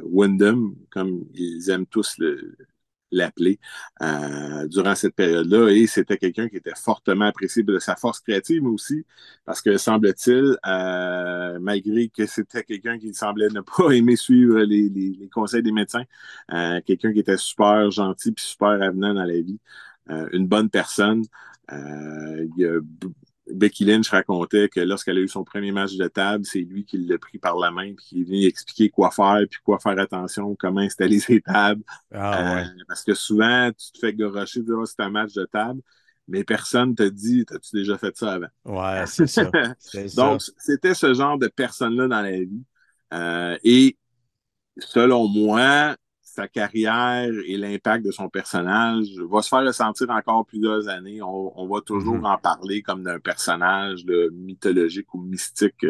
Wyndham, comme ils aiment tous le- l'appeler, euh, durant cette période-là. Et c'était quelqu'un qui était fortement apprécié de sa force créative, aussi parce que, semble-t-il, euh, malgré que c'était quelqu'un qui semblait ne pas aimer suivre les, les- conseils des médecins, euh, quelqu'un qui était super gentil puis super avenant dans la vie, une bonne personne. Il y a Becky Lynch racontait que lorsqu'elle a eu son premier match de table, c'est lui qui l'a pris par la main puis qui est venu expliquer quoi faire puis quoi faire attention, comment installer ses tables. Ah, ouais. Euh, parce que souvent, tu te fais gorocher dire Ah, c'est un match de table, mais personne te dit As-tu déjà fait ça avant? Ouais. C'est ça. Donc, c'était ce genre de personne-là dans la vie. Euh, et selon moi, sa carrière et l'impact de son personnage va se faire ressentir encore plusieurs années. On, on va toujours Mhm. en parler comme d'un personnage là, mythologique ou mystique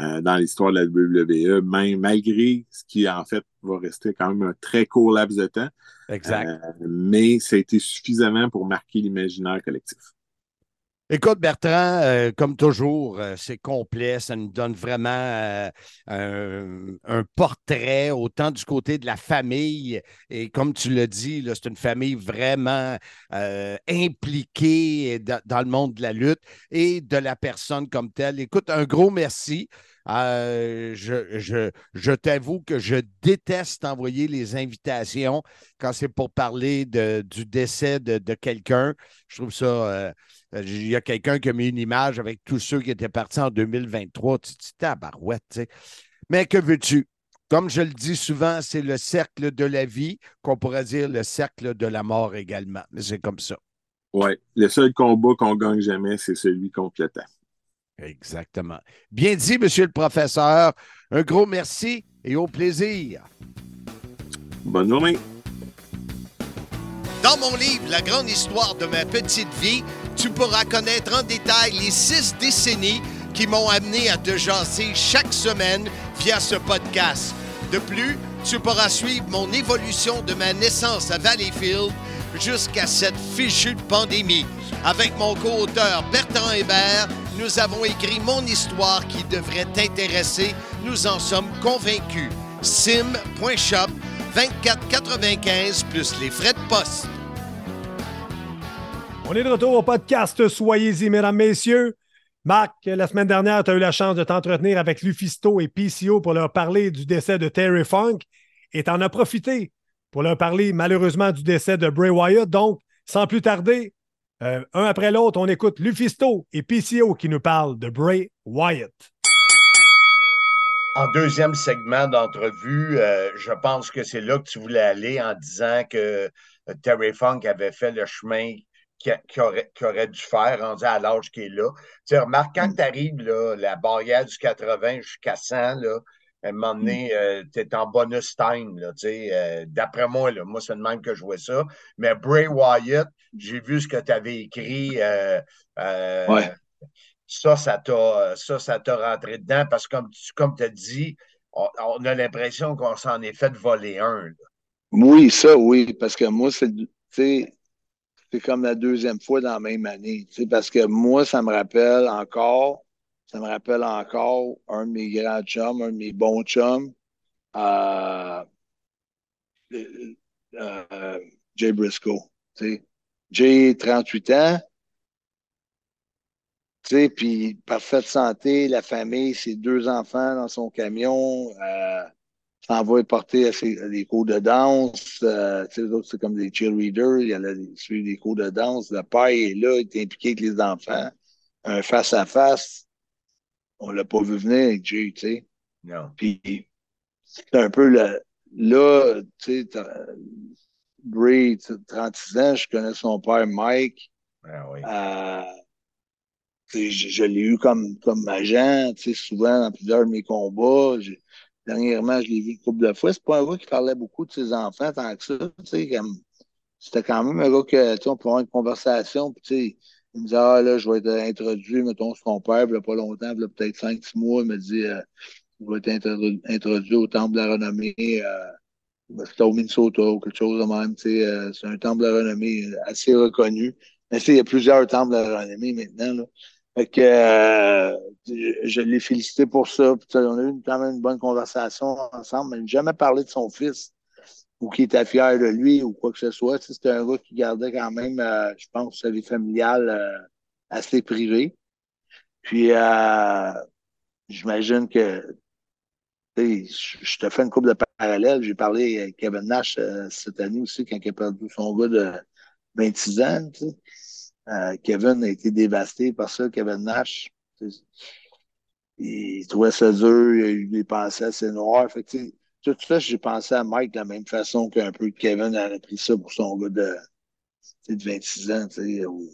euh, dans l'histoire de la WWE, même, malgré ce qui, en fait, va rester quand même un très court laps de temps. Exact. Euh, mais ça a été suffisamment pour marquer l'imaginaire collectif. Écoute, Bertrand, euh, comme toujours, euh, c'est complet. Ça nous donne vraiment euh, un, portrait, autant du côté de la famille. Et comme tu l'as dit, c'est une famille vraiment euh, impliquée dans, le monde de la lutte et de la personne comme telle. Écoute, un gros merci. Je je, je t'avoue que je déteste envoyer les invitations quand c'est pour parler de, du décès de, de quelqu'un. Je trouve ça. Il y a quelqu'un qui a mis une image avec tous ceux qui étaient partis en 2023. Tu te dis, tabarouette, tu sais. Mais que veux-tu? Comme je le dis souvent, c'est le cercle de la vie, qu'on pourrait dire le cercle de la mort également. Mais c'est comme ça. Ouais. Le seul combat qu'on gagne jamais, c'est celui contre le temps. Exactement. Bien dit, monsieur le professeur. Un gros merci et au plaisir. Bonne journée. Dans mon livre La grande histoire de ma petite vie, tu pourras connaître en détail les six décennies qui m'ont amené à te jaser chaque semaine via ce podcast. De plus, tu pourras suivre mon évolution de ma naissance à Valleyfield jusqu'à cette fichue pandémie. Avec mon co-auteur Bertrand Hébert, nous avons écrit mon histoire qui devrait t'intéresser. Nous en sommes convaincus. sim.shop 24,95 plus les frais de poste. On est de retour au podcast Soyez-y, mesdames, messieurs. Marc, la semaine dernière, tu as eu la chance de t'entretenir avec Lufisto et PCO pour leur parler du décès de Terry Funk et tu en as profité pour leur parler malheureusement du décès de Bray Wyatt. Donc, sans plus tarder, euh, un après l'autre, on écoute Lufisto et PCO qui nous parlent de Bray Wyatt. En deuxième segment d'entrevue, euh, je pense que c'est là que tu voulais aller en disant que euh, Terry Funk avait fait le chemin qu'il qu'il aurait, qu'il aurait dû faire, rendu à l'âge qu'il est là. Tu sais, remarque, quand tu arrives, là, la barrière du 80 jusqu'à 100, là, à un moment donné, tu es en bonus time. Là, tu sais, euh, D'après moi, là, moi, c'est de même que je vois ça. Mais Bray Wyatt, j'ai vu ce que tu avais écrit. euh, euh, Ouais. Ça, ça t'a ça, ça t'a rentré dedans parce que, comme tu comme as dit, on, on a l'impression qu'on s'en est fait voler un. là. Oui, ça, oui, parce que moi, c'est, c'est comme la deuxième fois dans la même année, parce que moi, ça me rappelle encore, ça me rappelle encore un de mes grands chums, un de mes bons chums, euh, euh, euh, Jay Briscoe, tu sais. Jay, 38 ans, puis parfaite santé, la famille, ses deux enfants dans son camion, euh, s'en va porter à ses, à des cours de danse. Euh, tu sais, les autres, c'est comme des cheerleaders. Il y en a des, cours de danse. Le père est là, il est impliqué avec les enfants. Un face-à-face, on l'a pas vu venir avec Jay, tu sais. Non. Puis, c'est un peu le, là, tu sais, Bray, tu sais, 36 ans, je connais son père Mike. Ah oui. Euh, je, je l'ai eu comme, comme agent, souvent dans plusieurs de mes combats. Dernièrement, je l'ai vu une couple de fois. C'est pas un gars qui parlait beaucoup de ses enfants tant que ça. C'était quand même un gars que on pouvait avoir une conversation. Puis, il me disait Ah là, je vais être introduit, mettons, sur ton père, il a pas longtemps, il a peut-être 5-6 mois, il me dit euh, Je vais être introduit, au Temple de la Renommée. Euh, au Minnesota ou quelque chose de même. Euh, c'est un temple de renommée assez reconnu. Mais il y a plusieurs temples de renommée maintenant. Fait que euh, je, l'ai félicité pour ça. on a eu quand même une bonne conversation ensemble, mais jamais parlé de son fils ou qu'il était fier de lui ou quoi que ce soit. C'était un gars qui gardait quand même, euh, je pense, sa vie familiale euh, assez privée. Puis j'imagine que je te fais une coupe de parallèles. J'ai parlé avec Kevin Nash cette année aussi quand il a perdu son gars de 26 ans. Euh, Kevin a été dévasté par ça, Kevin Nash. Il trouvait ça dur, il a eu des pensées assez noires. Fait tout ça, j'ai pensé à Mike de la même façon qu'un peu Kevin a pris ça pour son gars de, de 26 ans. Où,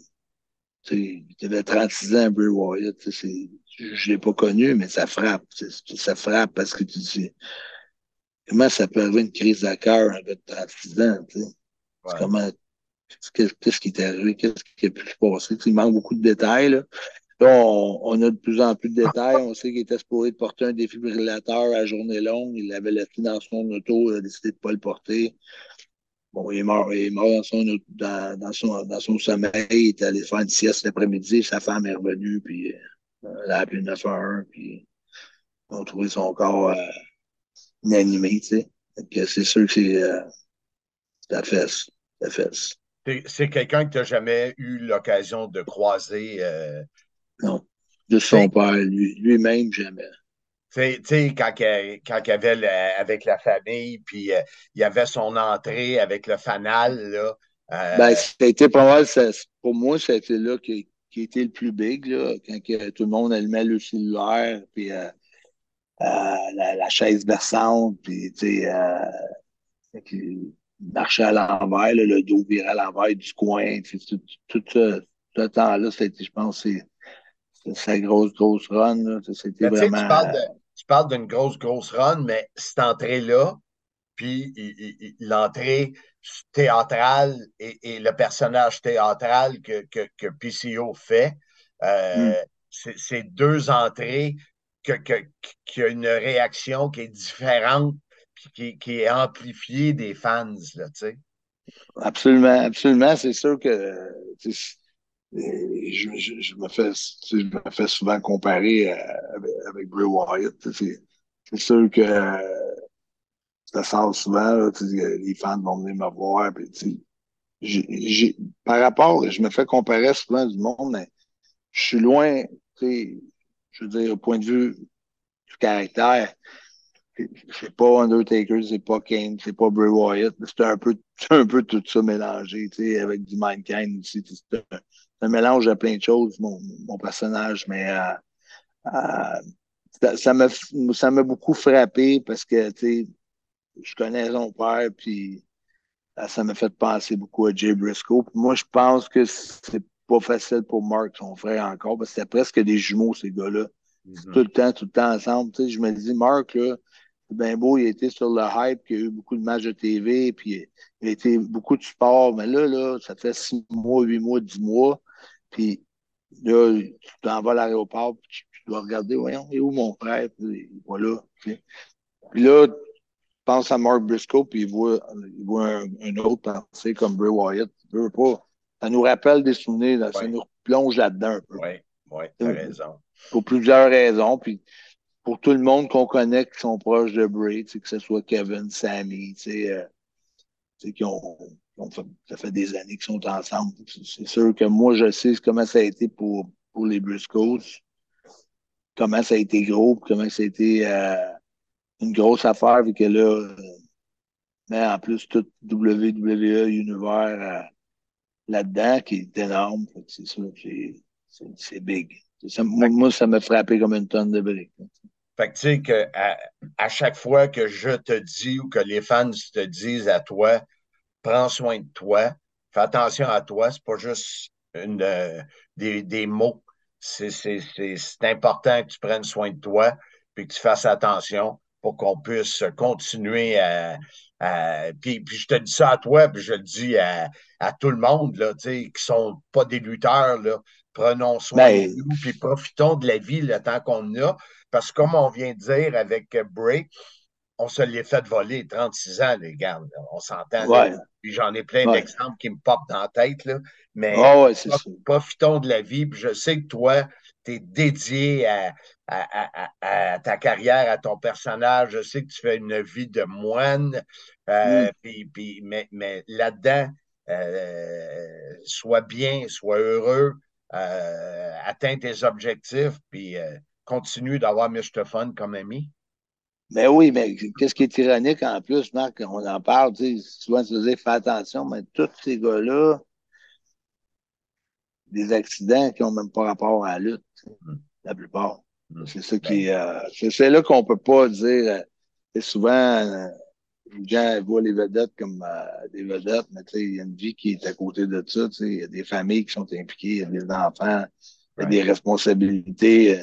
il avait 36 ans, Bray Wyatt. Je ne l'ai pas connu, mais ça frappe. Ça frappe parce que tu dis comment ça peut avoir une crise de cœur un gars de 36 ans. Comment Qu'est-ce qui est arrivé? Qu'est-ce qui a pu se passer? Il manque beaucoup de détails. Là. on, a de plus en plus de détails. On sait qu'il était supposé de porter un défibrillateur à journée longue. Il avait laissé dans son auto, il a décidé de ne pas le porter. Bon, il est mort, il est mort dans, son, dans, son, dans son sommeil. Il est allé faire une sieste l'après-midi. Sa femme est revenue, puis euh, elle a appelé 911, puis ils ont trouvé son corps euh, inanimé, tu sais. C'est sûr que c'est euh, la fesse. La fesse. C'est quelqu'un que tu n'as jamais eu l'occasion de croiser. Euh, non, de son père, lui-même, jamais. Tu sais, quand, quand il avait avec la famille, puis euh, il y avait son entrée avec le fanal, là. Euh, ben, été pas mal, pour moi, c'était là qui, qui était le plus big, là, quand tout le monde allumait le cellulaire, puis la, chaise versante, puis tu sais, marchait à l'envers, le dos virait à l'envers du coin. Tout, tout, ce, temps-là, c'était, je pense, c'est sa grosse, grosse run. C'était vraiment... Tu parles d'une grosse, grosse run, mais cette entrée-là, puis l'entrée théâtrale et, le personnage théâtral que, que, que PCO fait, euh, hmm. c'est deux entrées que, qui a une réaction qui est différente qui, est amplifié des fans, là, tu sais. Absolument, absolument. C'est sûr que je, me fais, je me fais souvent comparer euh, avec, Bray Wyatt. C'est sûr que ça sort souvent, les fans vont venir me voir. par rapport, je me fais comparer souvent du monde, mais je suis loin, je veux dire, au point de vue du caractère, c'est pas Undertaker, c'est pas Kane, c'est pas Bray Wyatt. C'est un peu, un peu tout ça mélangé, tu sais, avec du Mankind aussi. C'est un, un, mélange de plein de choses, mon, mon personnage, mais euh, euh, ça m'a ça m'a beaucoup frappé parce que, tu sais, je connais son père, puis euh, ça m'a fait penser beaucoup à Jay Briscoe. Puis moi, je pense que c'est pas facile pour Mark, son frère, encore, parce que c'était presque des jumeaux, ces gars-là. Mm-hmm. Tout le temps, tout le temps ensemble. Tu sais, je me dis, Mark, là, bien beau, il a été sur le hype, il a eu beaucoup de matchs de TV, puis il a été beaucoup de sport. Mais là, là, ça fait six mois, huit mois, dix mois. Puis là, tu t'en vas à l'aéroport, puis tu, dois regarder, voyons, il est où mon frère? Puis voilà. Puis, là, tu penses à Mark Briscoe, puis il voit, il voit un, autre pensée comme Bray Wyatt. veut pas. Ça nous rappelle des souvenirs, ça nous plonge là-dedans un peu. Oui, oui, tu as raison. Pour plusieurs raisons. Puis pour tout le monde qu'on connaît qui sont proches de Bray, que ce soit Kevin, Sammy, euh, qui ont, fait, ça fait des années qu'ils sont ensemble. C'est sûr que moi, je sais comment ça a été pour, pour les Briscoes, comment ça a été gros, comment ça a été euh, une grosse affaire, vu que là, euh, mais en plus, tout WWE Univers euh, là-dedans, qui est énorme. C'est sûr, c'est big. moi, ça m'a frappé comme une tonne de briques. Fait que tu sais que à, chaque fois que je te dis ou que les fans te disent à toi, prends soin de toi, fais attention à toi, c'est pas juste une, euh, des, des mots. C'est c'est- c'est- c'est important que tu prennes soin de toi puis que tu fasses attention pour qu'on puisse continuer à. à- puis, puis je te dis ça à toi, puis je le dis à, à tout le monde là, tu sais, qui sont pas des lutteurs. Là. Prenons soin Ben- de nous, puis profitons de la vie le temps qu'on a. Parce que comme on vient de dire avec Bray, on se l'est fait voler 36 ans, les gars. là. On s'entend. Ouais. J'en ai plein Ouais. d'exemples qui me popent dans la tête. Là. Mais Ah ouais, profitons de la vie. Puis je sais que toi, tu es dédié à, à- à- à- à ta carrière, à ton personnage. Je sais que tu fais une vie de moine. Euh, Mm. puis- puis- mais mais là-dedans, euh, sois bien, sois heureux, euh, atteins tes objectifs, puis continue d'avoir Mr. Fun comme ami? Mais oui, mais qu'est-ce qui est ironique en plus, Marc, on en parle, tu sais, souvent tu disais, fais attention, mais tous ces gars-là, des accidents qui n'ont même pas rapport à la lutte, Mm. la plupart. Mm. C'est ça qui est, euh, c'est là qu'on peut pas dire, euh, c'est souvent, euh, les gens voient les vedettes comme euh, des vedettes, mais il y a une vie qui est à côté de ça, tu sais, il y a des familles qui sont impliquées, il y a des enfants, il y a des responsabilités.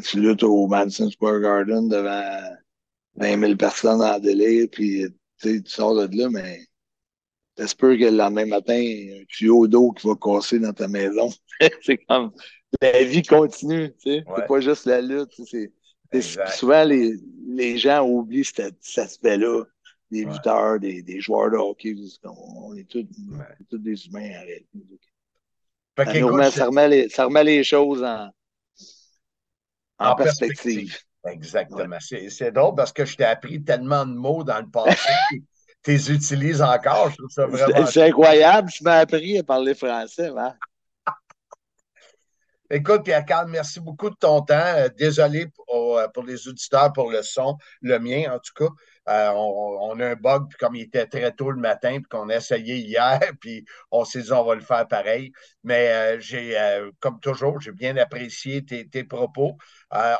Tu luttes au Madison Square Garden devant 20 000 personnes en délai, puis tu sors de là, mais t'espères que le lendemain matin, un tuyau d'eau qui va casser dans ta maison. c'est comme la vie continue, tu sais. Ouais. C'est pas juste la lutte. c'est- souvent, les, les gens oublient cet, cet aspect-là. Des Ouais. lutteurs, des, des joueurs de hockey, on, on est tous, Ouais. tous des humains en réalité. Ça, ça, ça remet les choses en, en, En perspective. perspective. Exactement. C'est, c'est drôle parce que je t'ai appris tellement de mots dans le passé. tu les utilises encore. Je trouve ça vraiment. C'est incroyable, tu m'as appris à parler français, Marc. Écoute, Pierre-Carl, merci beaucoup de ton temps. Euh, désolé pour, euh, pour les auditeurs pour le son, le mien en tout cas. Euh, on, a un bug, puis comme il était très tôt le matin, puis qu'on a essayé hier, puis on s'est dit on va le faire pareil. Mais euh, j'ai, comme toujours, j'ai bien apprécié tes, propos.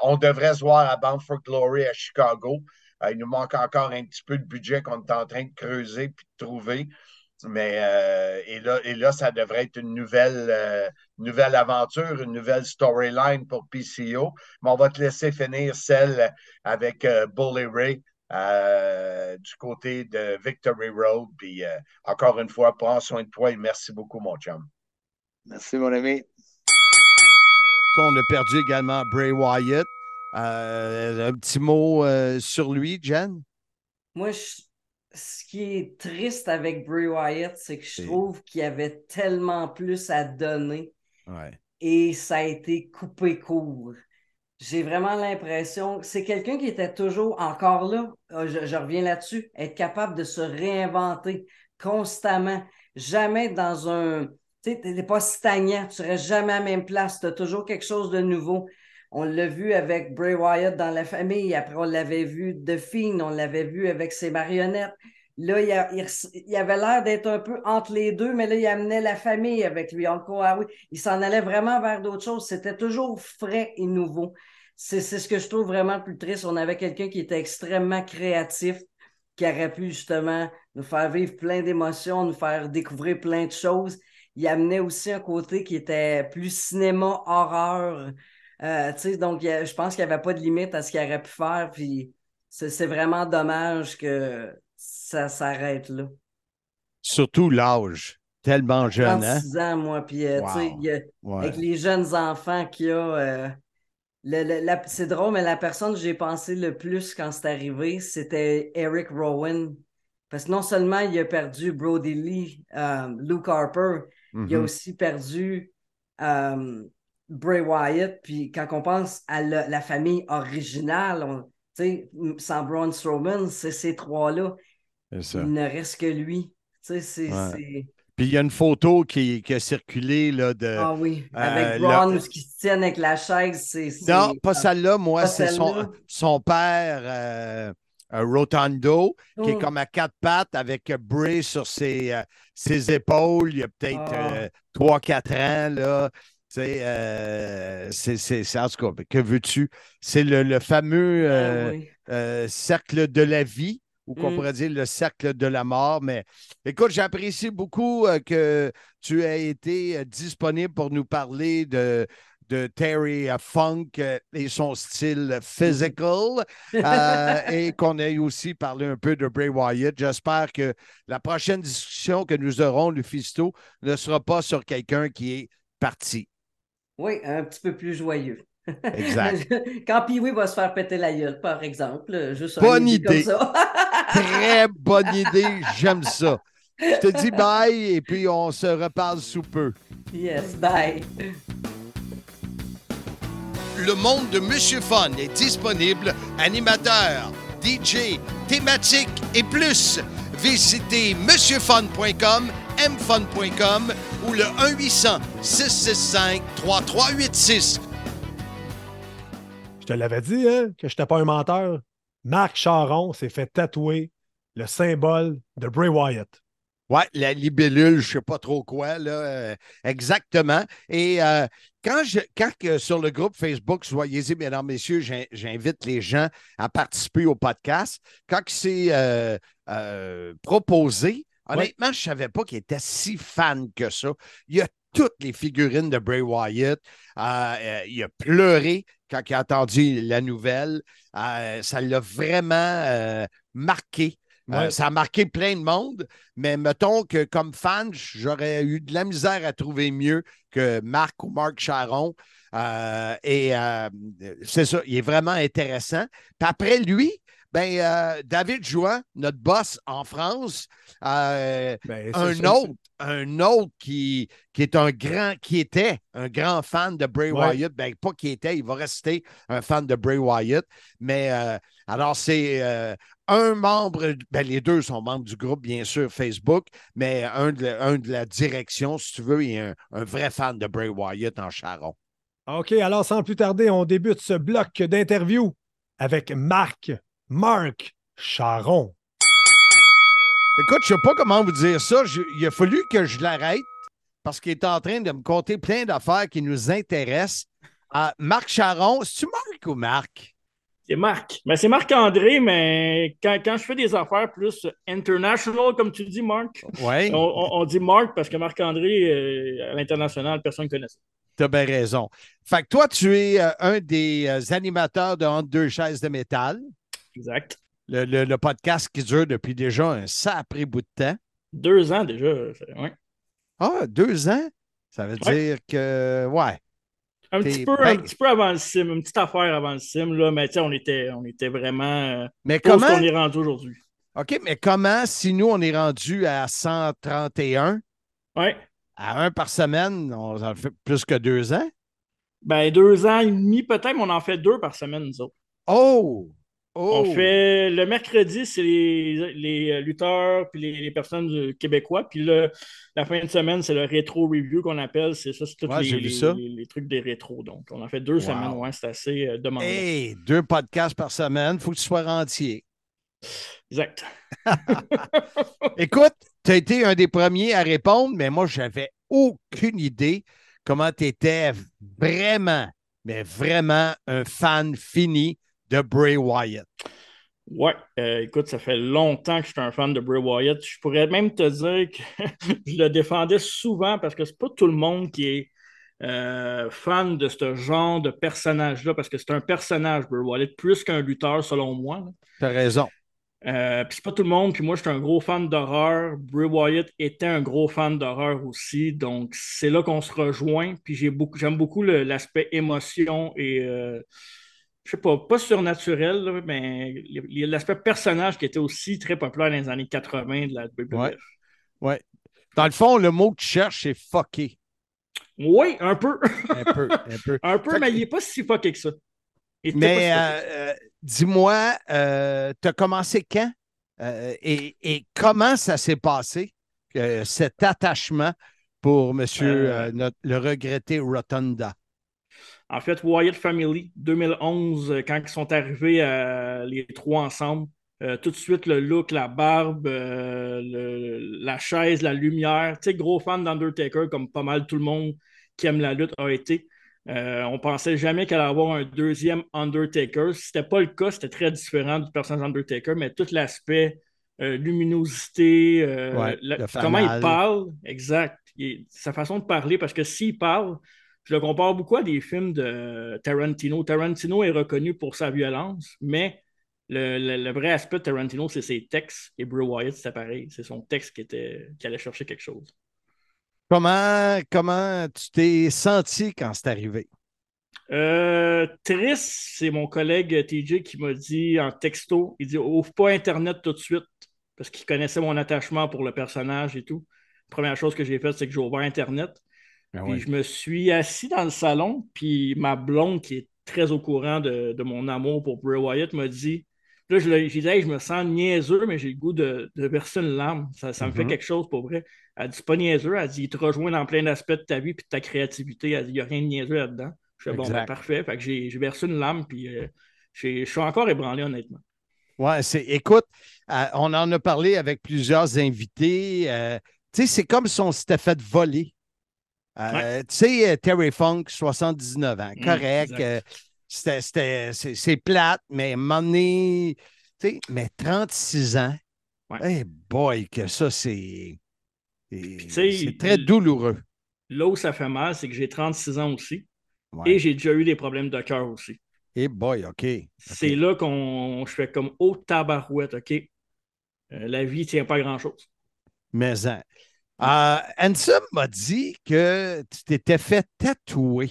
On devrait se voir à Bound Glory à Chicago. Il nous manque encore un petit peu de budget qu'on est en train de creuser puis de trouver. Mais euh, et, là, et là, ça devrait être une nouvelle, euh, nouvelle aventure, une nouvelle storyline pour PCO. Mais on va te laisser finir celle avec euh, Bully Ray euh, du côté de Victory Road. Puis euh, encore une fois, prends soin de toi et merci beaucoup, mon chum. Merci, mon ami. Ça, on a perdu également Bray Wyatt. Euh, un petit mot euh, sur lui, Jen? Moi, je- ce qui est triste avec Bray Wyatt, c'est que je trouve qu'il y avait tellement plus à donner Ouais. et ça a été coupé court. J'ai vraiment l'impression que c'est quelqu'un qui était toujours encore là. Je, je reviens là-dessus, être capable de se réinventer constamment, jamais dans un. Tu sais, t'es pas stagnant, tu restes jamais à la même place, tu as toujours quelque chose de nouveau. On l'a vu avec Bray Wyatt dans la famille, après on l'avait vu de Fiend, on l'avait vu avec ses marionnettes. Là, il, avait l'air d'être un peu entre les deux, mais là, il amenait la famille avec lui. Encore, ah oui, il s'en allait vraiment vers d'autres choses. C'était toujours frais et nouveau. C'est ce que je trouve vraiment plus triste. On avait quelqu'un qui était extrêmement créatif, qui aurait pu justement nous faire vivre plein d'émotions, nous faire découvrir plein de choses. Il amenait aussi un côté qui était plus cinéma, horreur. Euh, donc, a- je pense qu'il n'y avait pas de limite à ce qu'il aurait pu faire. Puis c'est vraiment dommage que ça s'arrête là. Surtout l'âge. Tellement jeune, hein? 36 ans, moi. Puis, euh, Wow. a- Ouais. avec les jeunes enfants qu'il y a. euh, le- le- la- c'est drôle, mais la personne que j'ai pensé le plus quand c'est arrivé, c'était Eric Rowan. Parce que non seulement il a perdu Brody Lee, Luke Harper, il a Mhm. aussi perdu euh, Bray Wyatt. Puis quand on pense à la, la famille originale, on- sans Braun Strowman, c'est ces trois-là. Il ne reste que lui. C'est. Ouais. Puis il y a une photo qui, qui a circulé là, de. Ah oui, euh, avec Braun, qui se tiennent avec la chaise, c'est. Non, pas ah, celle-là. Moi, c'est son, son père, euh, euh, Rotondo, qui est Oh. comme à quatre pattes avec Bray sur ses, euh, ses épaules. Il y a peut-être Ah. euh, trois, quatre ans. Là. Tu sais, euh, c'est, c'est, c'est- en tout cas, que veux-tu? C'est le, le fameux Ah euh, oui. euh, cercle de la vie ou qu'on Mm. pourrait dire le cercle de la mort. Mais écoute, j'apprécie beaucoup euh, que tu aies été euh, disponible pour nous parler de, de Terry euh, Funk euh, et son style physical euh, et qu'on ait aussi parlé un peu de Bray Wyatt. J'espère que la prochaine discussion que nous aurons, Lufisto, ne sera pas sur quelqu'un qui est parti. Oui, un petit peu plus joyeux. Exact. Quand Pee-Wee va se faire péter la gueule, par exemple. Juste Bonne idée idée. comme ça. Très bonne idée. J'aime ça. Je te dis bye et puis on se reparle sous peu. yes, bye. Le monde de Monsieur Fun est disponible, animateur, DJ, thématique et plus. Visitez monsieurfun.com, mfun.com ou le 1-800-665-3386. Je te l'avais dit, hein, que je n'étais pas un menteur. Marc Charon s'est fait tatouer le symbole de Bray Wyatt. Ouais, la libellule, je sais pas trop quoi, là, euh, exactement. Et euh, quand, je, quand sur le groupe Facebook, soyez-y, mesdames, messieurs, j'in- j'invite les gens à participer au podcast. Quand c'est euh, proposé, honnêtement, je savais pas qu'il était si fan que ça. Il y a toutes les figurines de Bray Wyatt. Euh, euh, il a pleuré quand il a entendu la nouvelle. Euh, ça l'a vraiment euh, marqué. Ouais. ça a marqué plein de monde, mais mettons que comme fan, j'aurais eu de la misère à trouver mieux que Marc ou Marc Charon. Et c'est ça, il est vraiment intéressant. Puis après lui, ben, euh, David Jouan, notre boss en France, euh, Ben, un ça, autre, un autre qui, qui est un grand, qui était un grand fan de Bray Ouais. Wyatt, ben pas qui était, il va rester un fan de Bray Wyatt. Mais euh, alors, c'est un membre, ben, les deux sont membres du groupe, bien sûr, Facebook, mais un de, la- un de la direction, si tu veux, il est un, un vrai fan de Bray Wyatt en Charon. OK, alors sans plus tarder, on débute ce bloc d'interview avec Marc, Marc Charon. Écoute, je ne sais pas comment vous dire ça. Je- il a fallu que je l'arrête parce qu'il est en train de me conter plein d'affaires qui nous intéressent. Ah, Marc Charon, c'est-tu Marc ou Marc? C'est Marc. Ben, c'est Marc-André, mais quand, quand je fais des affaires plus international, comme tu dis, Marc, Oui, on, on- on dit Marc parce que Marc-André, euh, à l'international, personne ne connaît ça. tu as bien raison. Fait que toi, tu es euh, un des euh, animateurs de Entre deux chaises de métal, Exact. le, le- le podcast qui dure depuis déjà un sacré bout de temps. Deux ans déjà. c'est- ouais. Ah, deux ans? Ça veut Ouais. dire que, ouais. Un, petit peu, ben- un petit peu avant le sim, une petite affaire avant le sim, là, mais on était, on était vraiment. euh, Mais comment? on est rendu aujourd'hui. OK, mais comment, si nous, on est rendu à 131, Ouais. à un par semaine, on en fait plus que deux ans? Ben, deux ans et demi, peut-être, mais on en fait deux par semaine, nous autres. Oh! Oh! On fait le mercredi, c'est les, les euh, lutteurs puis les, les personnes du- québécois. Puis le- la fin de semaine, c'est le rétro review qu'on appelle. C'est ça, c'est tous Ouais, les, les- ça. les- les trucs des rétros. Donc, on en fait deux Wow. semaines. Ouais, c'est assez euh, demandant. Hey, deux podcasts par semaine, il faut que tu sois rentier. Exact. Écoute, tu as été un des premiers à répondre, mais moi, j'avais aucune idée comment tu étais vraiment, mais vraiment un fan fini de Bray Wyatt. Ouais, euh, écoute, ça fait longtemps que je suis un fan de Bray Wyatt. Je pourrais même te dire que je le défendais souvent parce que c'est pas tout le monde qui est euh, fan de ce genre de personnage-là, parce que c'est un personnage, Bray Wyatt, plus qu'un lutteur, selon moi. là. Tu as raison. Euh, puis c'est pas tout le monde, puis moi, je suis un gros fan d'horreur. Bray Wyatt était un gros fan d'horreur aussi, donc c'est là qu'on se rejoint. Puis j'ai beaucoup, j'aime beaucoup le- l'aspect émotion et euh, je sais pas, pas surnaturel, là, mais l'aspect personnage qui était aussi très populaire dans les années 80 de la WWF. Ouais. Ouais. Dans le fond, le mot que tu cherches, c'est fucké. Oui, un peu. Un peu, un peu. un peu, Fait mais il n'est pas si fucké que ça. Mais euh, euh, dis-moi, tu as commencé quand? Euh, et, et comment ça s'est passé, euh, cet attachement pour monsieur Euh, euh, notre- le regretté Rotunda? En fait, Wyatt Family, 2011, euh, quand ils sont arrivés euh, les trois ensemble, euh, tout de suite le look, la barbe, euh, le- la chaise, la lumière. Tu sais, gros fan d'Undertaker, comme pas mal tout le monde qui aime la lutte a été. Euh, on pensait jamais qu'elle allait avoir un deuxième Undertaker. Si ce n'était pas le cas, c'était très différent du personnage Undertaker, mais tout l'aspect luminosité, comment il parle, exact, sa façon de parler, parce que s'il parle, je le compare beaucoup à des films de Tarantino. Tarantino est reconnu pour sa violence, mais le, vrai aspect de Tarantino, c'est ses textes, et Bray Wyatt, c'est pareil, c'est son texte qui, était, qui allait chercher quelque chose. Comment, comment tu t'es senti quand c'est arrivé? Euh, triste, c'est mon collègue TJ qui m'a dit en texto, il dit ouvre pas Internet tout de suite parce qu'il connaissait mon attachement pour le personnage et tout. première chose que j'ai faite, c'est que j'ai ouvert Internet. Ah puis je me suis assis dans le salon, puis ma blonde, qui est très au courant de, mon amour pour Bray Wyatt, m'a dit Là, je lui dit je me sens niaiseux, mais j'ai le goût de, verser une larme. Ça, me fait mm-hmm. quelque chose pour vrai. Elle dit pas niaiseux, elle dit il te rejoint dans plein d'aspects de ta vie puis de ta créativité. Elle dit il n'y a rien de niaiseux là-dedans. Je suis bon, ben, parfait. Fait que j'ai versé une larme, puis euh, je suis encore ébranlé, honnêtement. Ouais, c'est, écoute, euh, on en a parlé avec plusieurs invités. Euh, tu sais, c'est comme si on s'était fait voler. Euh, tu sais, Terry Funk, 79 ans, mm, correct. c'était, c'est, plate, mais money, tu sais, mais 36 ans. Ouais. boy, que ça, c'est, c'est, très douloureux. Là où ça fait mal, c'est que j'ai 36 ans aussi. Et j'ai déjà eu des problèmes de cœur aussi. Et eh boy, OK. C'est là qu'on je fais comme haute tabarouette, OK? Euh, la vie ne tient pas grand-chose. Mais hein. Euh, m'a dit que tu t'étais fait tatouer.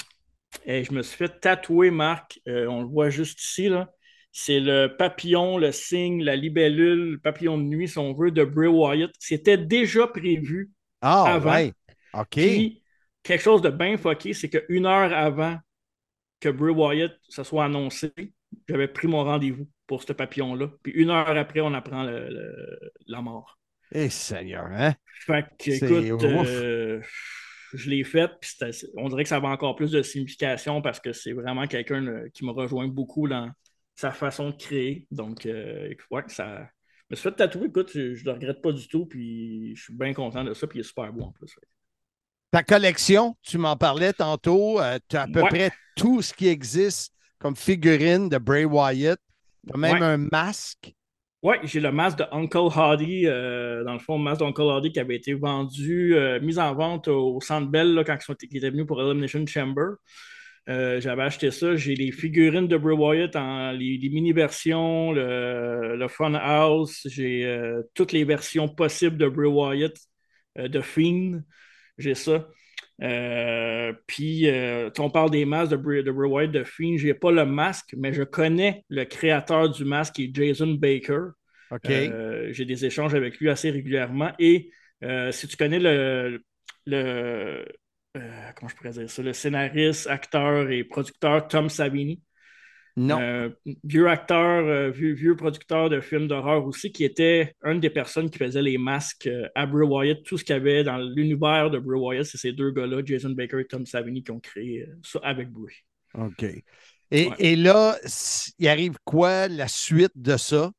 Et eh, je me suis fait tatouer, Marc. Euh, on le voit juste ici, là. C'est le papillon, le signe, la libellule, le papillon de nuit, si on veut, de Bray Wyatt. C'était déjà prévu ah, avant. Ouais. OK. Puis, quelque chose de bien foqué, c'est qu'une heure avant que Bray Wyatt se soit annoncé, j'avais pris mon rendez-vous pour ce papillon-là. Puis une heure après, on apprend la mort. Eh, Seigneur, hein? Fait que, écoute, euh, je l'ai fait, puis on dirait que ça avait encore plus de signification parce que c'est vraiment quelqu'un qui me rejoint beaucoup dans sa façon de créer. Donc, euh, ouais, ça. Je me suis fait tatouer, écoute, je ne le regrette pas du tout, puis je suis bien content de ça, puis il est super beau en plus. Ta collection, tu m'en parlais tantôt, euh, tu as à peu près tout ce qui existe comme figurine de Bray Wyatt. Tu as même un masque. Oui, j'ai le masque de Uncle Hardy, euh, dans le fond, le masque d'Uncle Hardy qui avait été vendu, euh, mis en vente au Centre Bell quand ils étaient venus pour Elimination Chamber. J'avais acheté ça. J'ai les figurines de Bray Wyatt, en, les, mini-versions, le, le Fun House. J'ai toutes les versions possibles de Bray Wyatt, de Fiend. J'ai ça. Euh, puis, euh, on parle des masques de, de Wyatt, de Fiend. Je n'ai pas le masque, mais je connais le créateur du masque qui est Jason Baker. Euh, j'ai des échanges avec lui assez régulièrement. Et si tu connais le, le comment je pourrais dire ça, le scénariste, acteur et producteur Tom Savini, non. Euh, vieux acteur, euh, vieux, producteur de films d'horreur aussi, qui était une des personnes qui faisait les masques euh, à Bray Wyatt. Tout ce qu'il y avait dans l'univers de Bray Wyatt, c'est ces deux gars-là, Jason Baker et Tom Savini, qui ont créé ça avec Bray. OK. Et, là, il arrive quoi la suite de ça?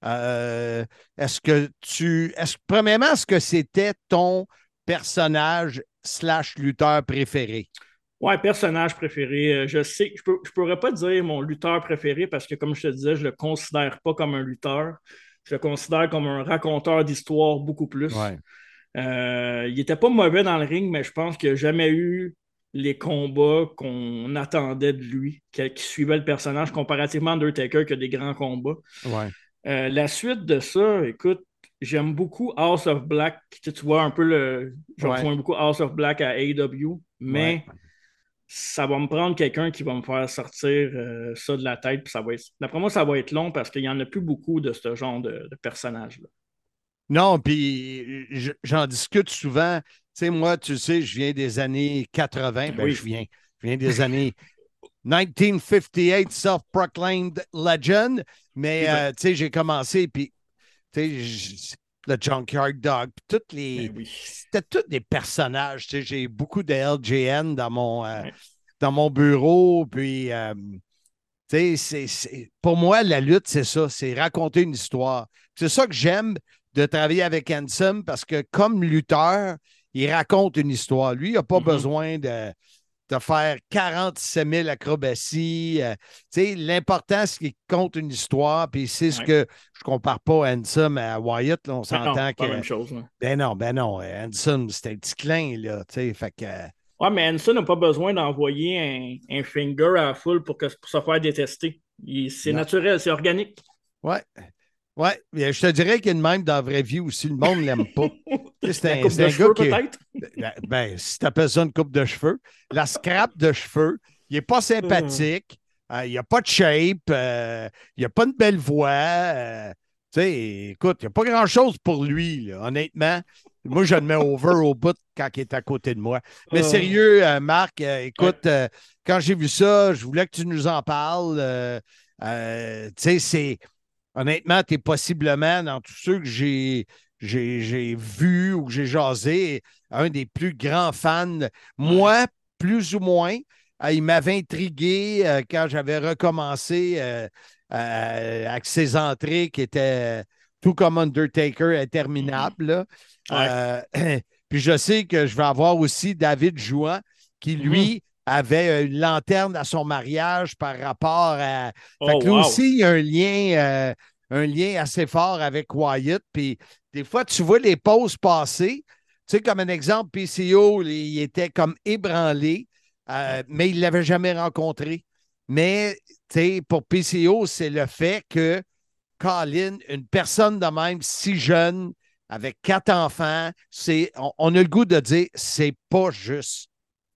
est-ce que tu. Est premièrement, est-ce que c'était ton personnage slash lutteur préféré? Ouais, personnage préféré. Euh, je sais, je ne pourrais pas dire mon lutteur préféré parce que, comme je te disais, je ne le considère pas comme un lutteur. Je le considère comme un raconteur d'histoire beaucoup plus. Euh, il n'était pas mauvais dans le ring, mais je pense qu'il n'a jamais eu les combats qu'on attendait de lui, qui, suivait le personnage comparativement à Undertaker qui a des grands combats. Euh, la suite de ça, écoute, j'aime beaucoup House of Black. Tu, vois un peu le. Je ouais. beaucoup House of Black à AEW, mais ça va me prendre quelqu'un qui va me faire sortir euh, ça de la tête. ça va être, d'après moi, ça va être long parce qu'il n'y en a plus beaucoup de ce genre de, personnages-là. Non, puis j'en discute souvent. Tu sais, moi, tu sais, je viens des années 80. Ben, je viens. Je viens des années 1958, self-proclaimed legend. Mais, euh, tu sais, j'ai commencé, puis, tu sais, le Junkyard Dog, toutes les. Ben c'était tous des personnages. j'ai beaucoup de LJN dans mon, euh, dans mon bureau. Puis, euh, pour moi, la lutte, c'est ça c'est raconter une histoire. C'est ça que j'aime de travailler avec Hanson parce que, comme lutteur, il raconte une histoire. Lui, il n'a pas mm-hmm. besoin de. De faire 47 000 acrobaties. Euh, l'important, c'est qu'il compte une histoire, puis c'est ce Ouais. que je compare pas à Handsome à Wyatt. Là, on Ben s'entend pas que. la même chose. là. Ben non, ben non. Handsome, c'était un petit clin, là. Fait que. euh, Ouais, mais Hanson n'a pas besoin d'envoyer un, un finger à la foule pour, que, pour se faire détester. C'est naturel, c'est organique. Ouais. Mais je te dirais qu'il y a une même dans la vraie vie aussi. Le monde ne l'aime pas. C'est un, coupe c'est de un cheveux, gars qui. peut-être? Ben, Ben, si tu appelles ça une coupe de cheveux, la scrap de cheveux, il n'est pas sympathique, euh, il n'a pas de shape, euh, il n'a pas une belle voix. euh, tu sais, écoute, il n'y a pas grand-chose pour lui, là, honnêtement. Moi, je le mets over au bout quand il est à côté de moi. Mais sérieux, euh, Marc, euh, écoute, euh, quand j'ai vu ça, je voulais que tu nous en parles. euh, euh, tu sais, c'est. Honnêtement, tu es possiblement dans tous ceux que j'ai j'ai j'ai vus ou que j'ai jasé, un des plus grands fans. Moi, plus ou moins, euh, il m'avait intrigué euh, quand j'avais recommencé euh, avec ses entrées qui étaient tout comme Undertaker, là. Euh, puis je sais que je vais avoir aussi David Jouan qui, lui, avait une lanterne à son mariage par rapport à. Oh, fait que wow. aussi, il y a un lien, euh, un lien assez fort avec Wyatt. Puis des fois, tu vois les pauses passer. Tu sais, comme un exemple, PCO, il était comme ébranlé, euh, mais il ne l'avait jamais rencontré. Mais, tu sais, pour PCO, c'est le fait que Colin, une personne de même, si jeune, avec quatre enfants, c'est, on, on a le goût de dire, c'est pas juste.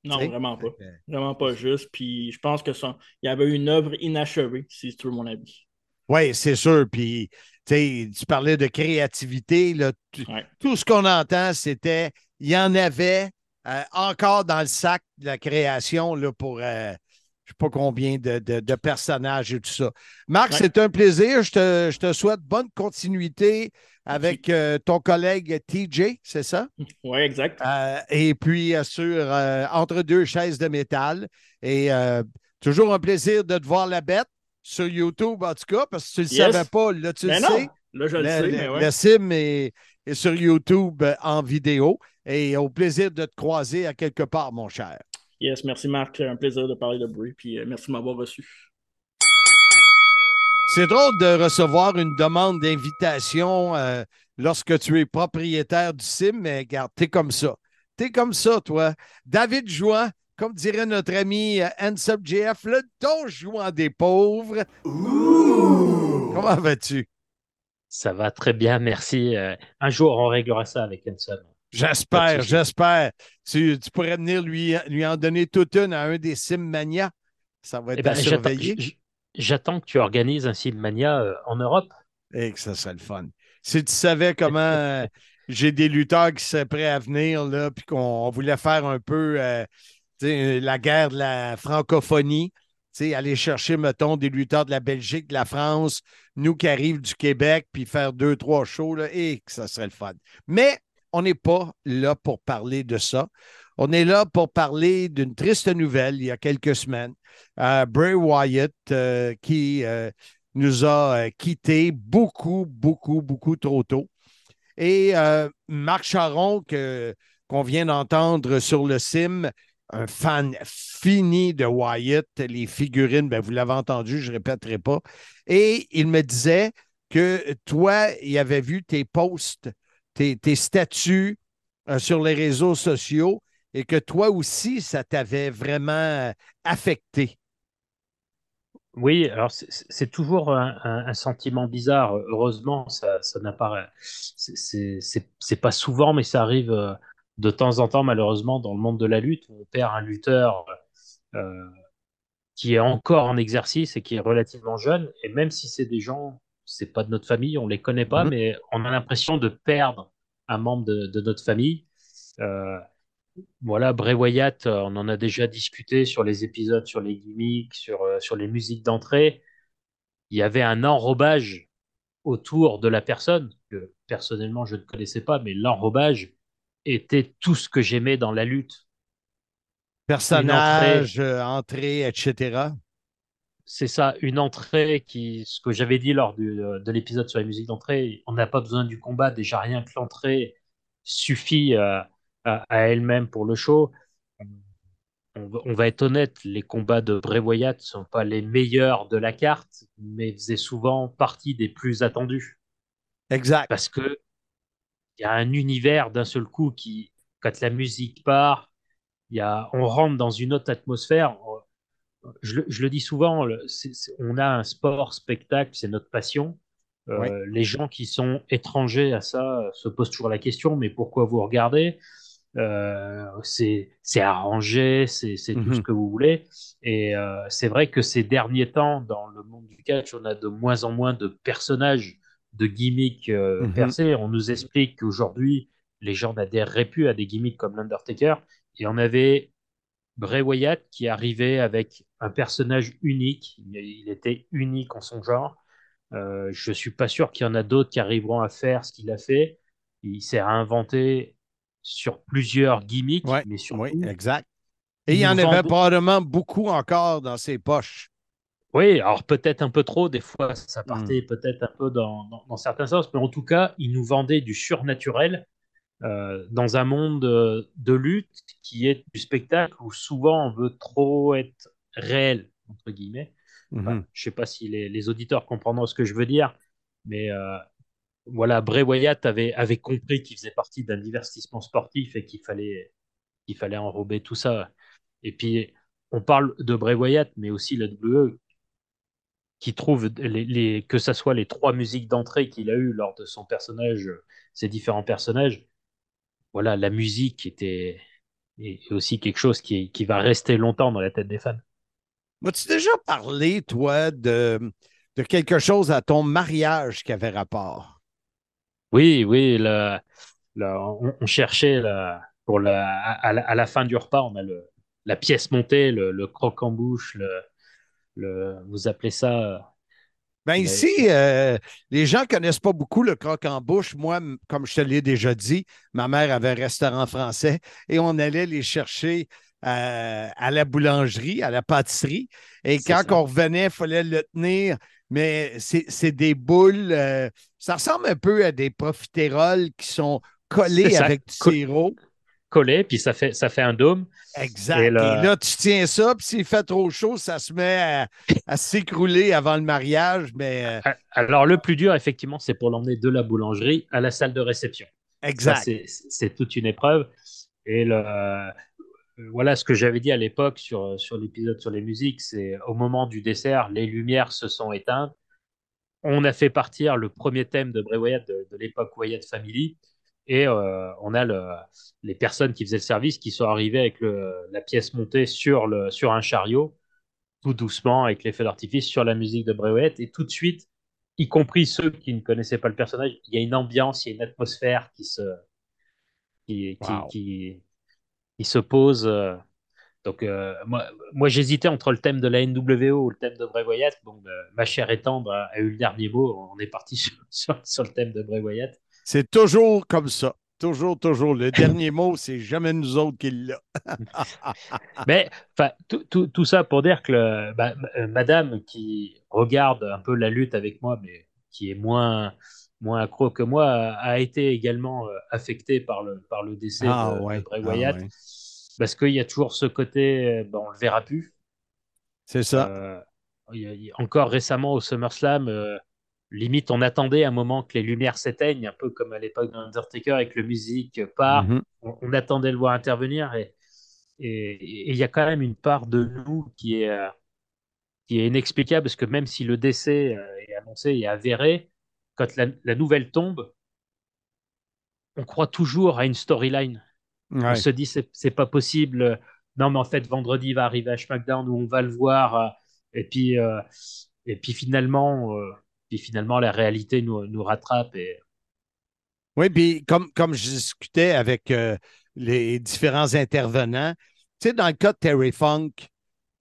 Non, vraiment pas. Vraiment pas juste. Puis je pense que il y avait une œuvre inachevée, si tu veux mon avis. Oui, c'est sûr. Puis, tu parlais de créativité. Là, Ouais. Tout ce qu'on entend, c'était, il y en avait euh, encore dans le sac de la création là, pour euh, je ne sais pas combien de, de- de personnages et tout ça. Marc, Ouais. c'est un plaisir. Je te, je te souhaite bonne continuité avec euh, ton collègue TJ, c'est ça? Oui, exact. Euh, et puis, euh, sur Entre deux chaises de métal. Et toujours un plaisir de te voir la bête sur YouTube, en tout cas, parce que tu ne le Yes. savais pas. Là, tu Mais le non, sais. là, je le sais, Le, mais le- ouais. le sim est, est sur YouTube en vidéo. Et au plaisir de te croiser à quelque part, mon cher. Yes, merci Marc. Un plaisir de parler de Brie. Puis merci de m'avoir reçu. C'est drôle de recevoir une demande d'invitation euh, lorsque tu es propriétaire du sim, mais regarde, t'es comme ça. T'es comme ça, toi. David Jouan, comme dirait notre ami euh, Handsome JF, le don jouant des pauvres. Comment vas-tu? Ça va très bien, merci. Euh, un jour, on réglera ça avec Hanson. Pas J'espère, j'espère. Tu, tu pourrais venir lui, lui en donner toute une à un des Simmania. Ça va être Eh ben, à j'attends- surveiller. J'attends que tu organises un Silmania euh, en Europe. Et que ça serait le fun. Si tu savais comment euh, j'ai des lutteurs qui seraient prêts à venir, là, puis qu'on on voulait faire un peu euh, la guerre de la francophonie, aller chercher, mettons, des lutteurs de la Belgique, de la France, nous qui arrivent du Québec, puis faire deux, trois shows, là, et que ça serait le fun. Mais on n'est pas là pour parler de ça. On est là pour parler d'une triste nouvelle il y a quelques semaines. Bray Wyatt euh, qui euh, nous a euh, quittés beaucoup, beaucoup, beaucoup trop tôt. Et Marc Charon, qu'on vient d'entendre sur le sim, un fan fini de Wyatt, les figurines, ben, vous l'avez entendu, je ne répéterai pas. Et il me disait que toi, il avait vu tes posts, tes, statuts sur les réseaux sociaux et que toi aussi, ça t'avait vraiment euh, affecté. Oui, alors c'est- toujours un, un- un sentiment bizarre. Heureusement, ça, ça n'a pas. c'est- pas souvent, mais ça arrive euh, de temps en temps, malheureusement, dans le monde de la lutte. où On perd un lutteur euh, qui est encore en exercice et qui est relativement jeune. Et même si c'est des gens, c'est pas de notre famille, on les connaît pas, Mhm. mais on a l'impression de perdre un membre de, de notre famille. Euh, voilà, Bray Wyatt, euh, on en a déjà discuté sur les épisodes, sur les gimmicks, sur, euh, sur les musiques d'entrée. Il y avait un enrobage autour de la personne, que personnellement je ne connaissais pas, mais l'enrobage était tout ce que j'aimais dans la lutte. Personnage, euh, entrée, etc. C'est ça, une entrée qui, ce que j'avais dit lors du- de l'épisode sur la musique d'entrée, on n'a pas besoin du combat, déjà rien que l'entrée suffit euh, à, à elle-même pour le show. on, va- on va être honnête, les combats de Bray Wyatt ne sont pas les meilleurs de la carte, mais faisaient souvent partie des plus attendus. Exact. Parce que il y a un univers d'un seul coup qui, quand la musique part, y a, on rentre dans une autre atmosphère. Je, le- je le dis souvent, on a un sport, spectacle, c'est notre passion. Euh. Les gens qui sont étrangers à ça euh, se posent toujours la question, mais pourquoi vous regardez? C'est c'est arrangé, c'est c'est tout ce que vous voulez. Et euh, c'est vrai que ces derniers temps, dans le monde du catch, on a de moins en moins de personnages, de gimmicks euh, Mhm. percés. On nous explique qu'aujourd'hui, les gens n'adhéreraient plus à des gimmicks comme l'Undertaker. Et on avait Bray Wyatt qui arrivait avec un personnage unique. Il était unique en son genre. Euh, je suis pas sûr qu'il y en a d'autres qui arriveront à faire ce qu'il a fait. Il s'est réinventé sur plusieurs gimmicks, Ouais, mais surtout, Oui, exact. Et il y en avait probablement beaucoup encore dans ses poches. Oui, alors peut-être un peu trop, des fois Hmm. ça partait peut-être un peu dans, dans- dans certains sens, mais en tout cas, il nous vendait du surnaturel euh, dans un monde euh, de lutte qui est du spectacle où souvent on veut trop être réel, entre guillemets. Enfin, Mhm. je sais pas si les, les auditeurs comprendront ce que je veux dire, mais euh, voilà, Bray Wyatt avait, compris qu'il faisait partie d'un divertissement sportif et qu'il fallait, fallait enrober tout ça. Et puis, on parle de Bray Wyatt, mais aussi la WWE, qui trouve que ce soit les trois musiques d'entrée qu'il a eues lors de son personnage, ses différents personnages. Voilà, la musique était aussi quelque chose qui, qui va rester longtemps dans la tête des fans. As-tu déjà parlé, toi, de, de quelque chose à ton mariage qui avait rapport? Oui, oui, le- le- on, on cherchait pour à, la, à la fin du repas, on a la pièce montée, le, croque en bouche, le, le, vous appelez ça Ben Mais- ici, euh, les gens ne connaissent pas beaucoup le croque en bouche. Moi, comme je te l'ai déjà dit, ma mère avait un restaurant français et on allait les chercher euh, à la boulangerie, à la pâtisserie. Et quand on revenait, il fallait le tenir. Mais c'est c'est des boules. euh, ça ressemble un peu à des profiteroles qui sont collés ça, avec du co- sirop. collé, puis ça fait, ça fait un dôme. Exact. Et là, tu tiens ça, puis s'il fait trop chaud, ça se met à, à s'écrouler avant le mariage. Mais euh, Alors, le plus dur, effectivement, c'est pour l'emmener de la boulangerie à la salle de réception. Exact. c'est c'est toute une épreuve. Et le, euh, voilà ce que j'avais dit à l'époque sur, sur l'épisode sur les musiques, c'est au moment du dessert, les lumières se sont éteintes. On a fait partir le premier thème de Bray Wyatt de, de l'époque Wyatt Family. Et euh, on a le- les personnes qui faisaient le service qui sont arrivées avec le- la pièce montée sur, le, sur un chariot, tout doucement, avec les feux d'artifice, sur la musique de Bray Wyatt. Et tout de suite, y compris ceux qui ne connaissaient pas le personnage, il y a une ambiance, il y a une atmosphère qui se, qui, qui, Wow. qui, qui se pose. euh. Donc, euh, moi, moi j'hésitais entre le thème de la NWO ou le thème de Bray Wyatt. Bon, euh, ma chère et tendre a, eu le dernier mot. On est parti sur, sur, sur le thème de Bray Wyatt. C'est toujours comme ça. Toujours, toujours. Le dernier mot, c'est jamais nous autres qui l'a. Mais tout, ça pour dire que le- bah, euh, madame qui regarde un peu la lutte avec moi, mais qui est moins, moins accro que moi, a, a été également euh, affectée par le, par le décès Ah de, ouais, de Bray ah Wyatt. ouais. Parce qu'il y a toujours ce côté, ben, on le verra plus. C'est ça. Euh, il y a- il y a- encore récemment au SummerSlam, euh, limite on attendait un moment que les lumières s'éteignent, un peu comme à l'époque d'Undertaker que la musique part. Mhm. On, on attendait de le voir intervenir et il y a quand même une part de nous qui est, euh, qui est inexplicable parce que même si le décès est annoncé et avéré, quand la, la nouvelle tombe, on croit toujours à une storyline. On se dit c'est pas possible. Non, mais en fait vendredi il va arriver à SmackDown où on va le voir et puis euh, et puis finalement euh, puis finalement la réalité nous, nous rattrape et Oui, puis comme, comme je discutais avec euh, les différents intervenants, tu sais, dans le cas de Terry Funk,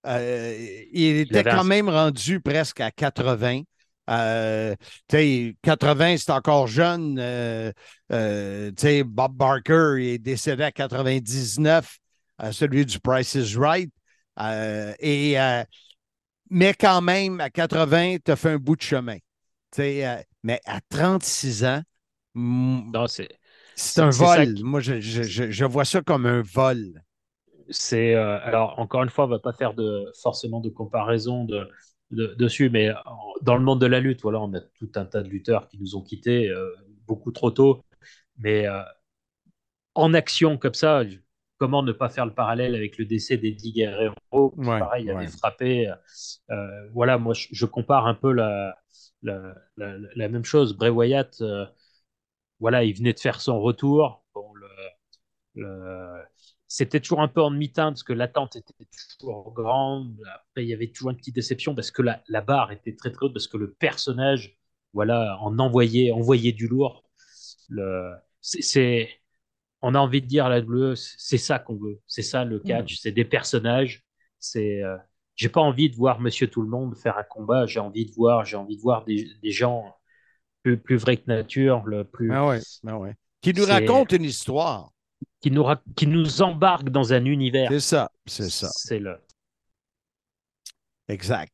il était quand un- même rendu presque à 80. Euh, tu sais, 80, c'est encore jeune. Euh, euh, Bob Barker il est décédé à 99, euh, celui du Price is Right. Euh, et, euh, mais quand même, à 80, tu as fait un bout de chemin. Euh, mais à 36 ans, mm, non, c'est c'est un vol. qui- Moi, je, je- je- je vois ça comme un vol. c'est euh, alors encore une fois, on va pas faire de forcément de comparaison de, de- dessus, mais dans le monde de la lutte, voilà, on a tout un tas de lutteurs qui nous ont quittés euh, beaucoup trop tôt, mais euh, en action comme ça, comment ne pas faire le parallèle avec le décès d'Eddie Guerrero, qui, Ouais, pareil, ouais. avait frappé. euh, voilà, moi je, je compare un peu la, la, la- la même chose. Bray Wyatt, euh, voilà, il venait de faire son retour. Bon, le- le- C'était toujours un peu en demi-teinte parce que l'attente était toujours grande. Après, il y avait toujours une petite déception parce que la, la barre était très très haute parce que le personnage, voilà, en envoyait, envoyait du lourd. Le, c'est, on a envie de dire à la WWE, c'est ça qu'on veut. C'est ça le catch. C'est des personnages. C'est, euh, j'ai pas envie de voir Monsieur Tout le Monde faire un combat. J'ai envie de voir, j'ai envie de voir des, des gens plus, plus vrais que nature, le plus. Ah ouais, ah ouais. Qui nous C'est- raconte une histoire. Qui nous, ra- qui nous embarque dans un univers. C'est ça, c'est ça. C'est le. Exact.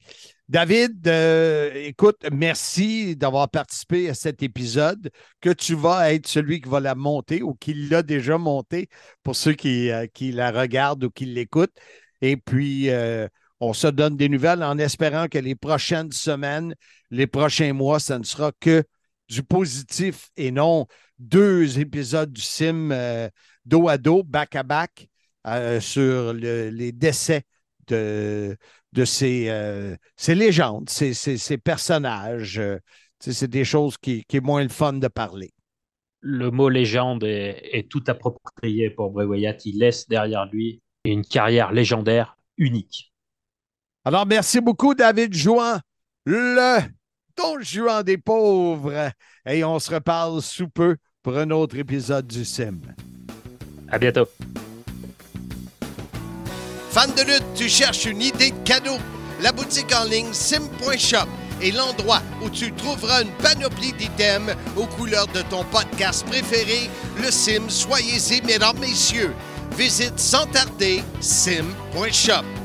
David, euh, écoute, merci d'avoir participé à cet épisode, que tu vas être celui qui va la monter ou qui l'a déjà montée pour ceux qui, euh, qui la regardent ou qui l'écoutent. Et puis, euh, on se donne des nouvelles en espérant que les prochaines semaines, les prochains mois, ça ne sera que du positif et non deux épisodes du sim euh, dos à dos, back à back, euh, sur le- les décès de, de ces, euh, ces légendes, ces, ces- ces personnages. c'est des choses qui, qui est moins le fun de parler. Le mot légende est, est tout approprié pour Bray Wyatt. Il laisse derrière lui une carrière légendaire unique. Alors, merci beaucoup, David Jouan, le Don Juan des pauvres. Et on se reparle sous peu pour un autre épisode du Sim. À bientôt. Fan de lutte, tu cherches une idée de cadeau? La boutique en ligne sim.shop est l'endroit où tu trouveras une panoplie d'items aux couleurs de ton podcast préféré, le Sim. Soyez-y, mesdames, messieurs. Visite sans tarder sim.shop.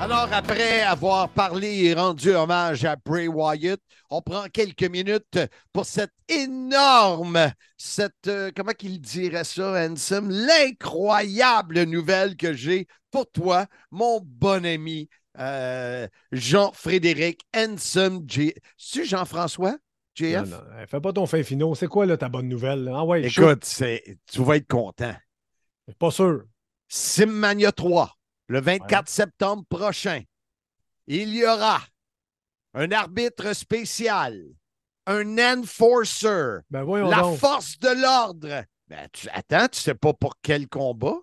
Alors, après avoir parlé et rendu hommage à Bray Wyatt, on prend quelques minutes pour cette énorme, cette, euh, comment qu'il dirait ça, Hansom, l'incroyable nouvelle que j'ai pour toi, mon bon ami euh, Jean-Frédéric Hansom J. C'est Jean-François? JF? Non, non, hey, fais pas ton fin finaux. C'est quoi là, ta bonne nouvelle? là? Ah ouais. Écoute, tu vas être content. Pas sûr. Simmania 3, le 24 septembre prochain, il y aura un arbitre spécial, un enforcer, Ben la donc. force de l'ordre. Ben, tu, attends, tu sais pas pour quel combat?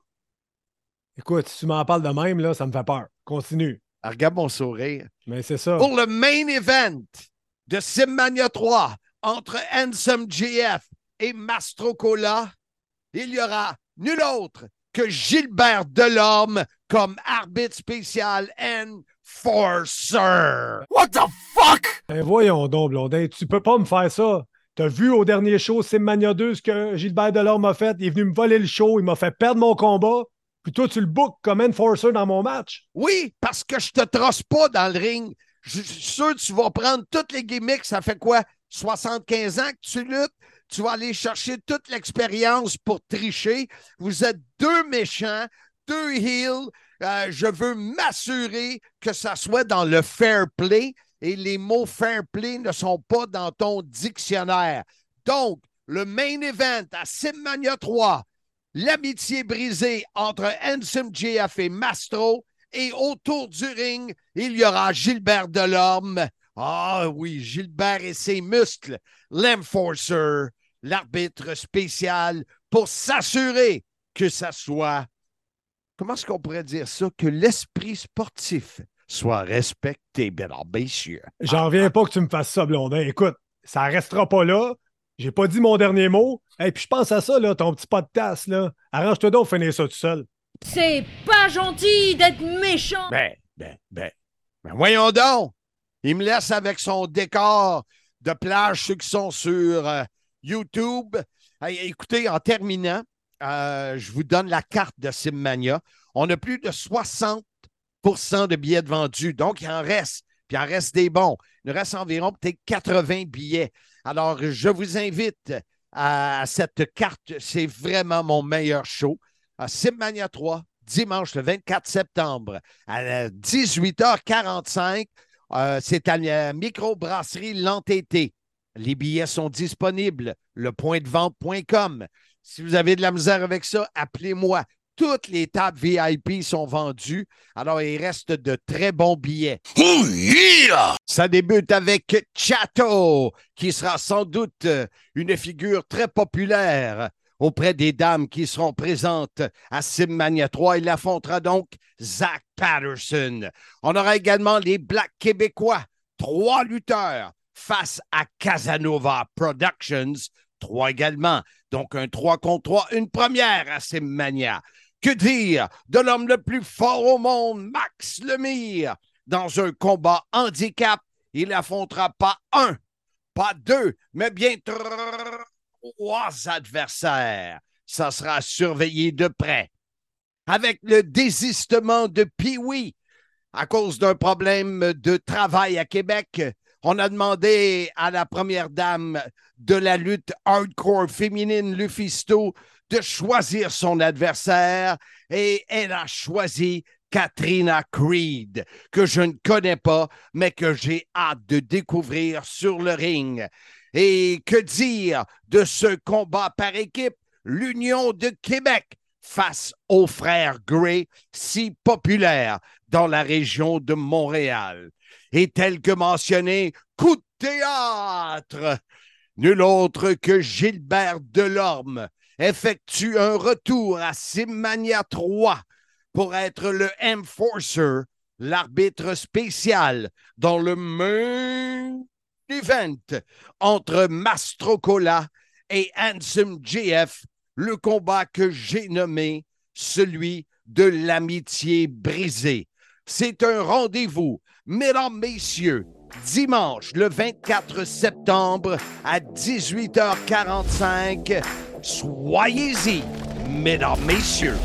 Écoute, si tu m'en parles de même, là, ça me fait peur. Continue. Ah, Regarde mon sourire. Mais c'est ça. Pour le main event de Simmania 3 entre Handsome GF et Mastro Cola, il y aura nul autre que Gilbert Delorme comme arbitre spécial Enforcer. What the fuck? Ben voyons donc, Blondin, tu peux pas me faire ça. T'as vu au dernier show Simmania 2 ce que Gilbert Delorme m'a fait? Il est venu me voler le show, il m'a fait perdre mon combat. Puis toi, tu le bookes comme enforcer dans mon match. Oui, parce que je te trosse pas dans le ring. Je suis sûr que tu vas prendre toutes les gimmicks. Ça fait quoi? 75 ans que tu luttes? Tu vas aller chercher toute l'expérience pour tricher. Vous êtes deux méchants, deux heels. Euh, je veux m'assurer que ça soit dans le fair play et les mots fair play ne sont pas dans ton dictionnaire. Donc, le main event à Simmania 3, l'amitié brisée entre Handsome JF et Mastro. Et autour du ring, il y aura Gilbert Delorme. Ah oui, Gilbert et ses muscles. L'enforcer, l'arbitre spécial, pour s'assurer que ça soit, comment est-ce qu'on pourrait dire ça, que l'esprit sportif soit respecté, mesdames, messieurs. J'en reviens pas que tu me fasses ça, Blondin. Écoute, ça restera pas là. J'ai pas dit mon dernier mot. Et puis je pense à ça, là, ton petit pot de tasse, là. Arrange-toi donc, finir ça tout seul. C'est pas gentil d'être méchant. Ben, ben, ben, ben voyons donc. Il me laisse avec son décor de plage, ceux qui sont sur euh, YouTube. Écoutez, en terminant, euh, je vous donne la carte de Simmania. On a plus de 60% de billets de vendus. Donc, il en reste. Puis il en reste des bons. Il nous reste environ peut-être 80 billets. Alors, je vous invite à cette carte. C'est vraiment mon meilleur show. à Simmania 3, dimanche le 24 septembre à 18h45. Euh, c'est à la microbrasserie L'Entêté. Les billets sont disponibles, lepointdevente.com. Si vous avez de la misère avec ça, appelez-moi. Toutes les tables VIP sont vendues. Alors, il reste de très bons billets. Oh yeah! Ça débute avec Chateau, qui sera sans doute euh, une figure très populaire auprès des dames qui seront présentes à Simmania 3. Il affrontera donc Zach Patterson. On aura également les Blacks québécois, trois lutteurs face à Casanova Productions, trois également. Donc un 3 contre 3, une première à Simmania. Que dire de l'homme le plus fort au monde, Max Lemire? Dans un combat handicap, il affrontera pas un, pas deux, mais bien trois adversaires. Ça sera surveillé de près. Avec le désistement de Pee-Wee à cause d'un problème de travail à Québec, on a demandé à la première dame de la lutte hardcore féminine, Lufisto, de choisir son adversaire et elle a choisi Katrina Creed, que je ne connais pas, mais que j'ai hâte de découvrir sur le ring. Et que dire de ce combat par équipe, l'Union de Québec face aux frères Gray, si populaires dans la région de Montréal. Et tel que mentionné, coup de théâtre, nul autre que Gilbert Delorme effectue un retour à Simmania 3 pour être le Enforcer, l'arbitre spécial dans le main event entre Mastrocola et Handsome JF, le combat que j'ai nommé celui de l'amitié brisée. C'est un rendez-vous, mesdames, messieurs, dimanche le 24 septembre à 18h45. Soyez-y, mesdames, messieurs.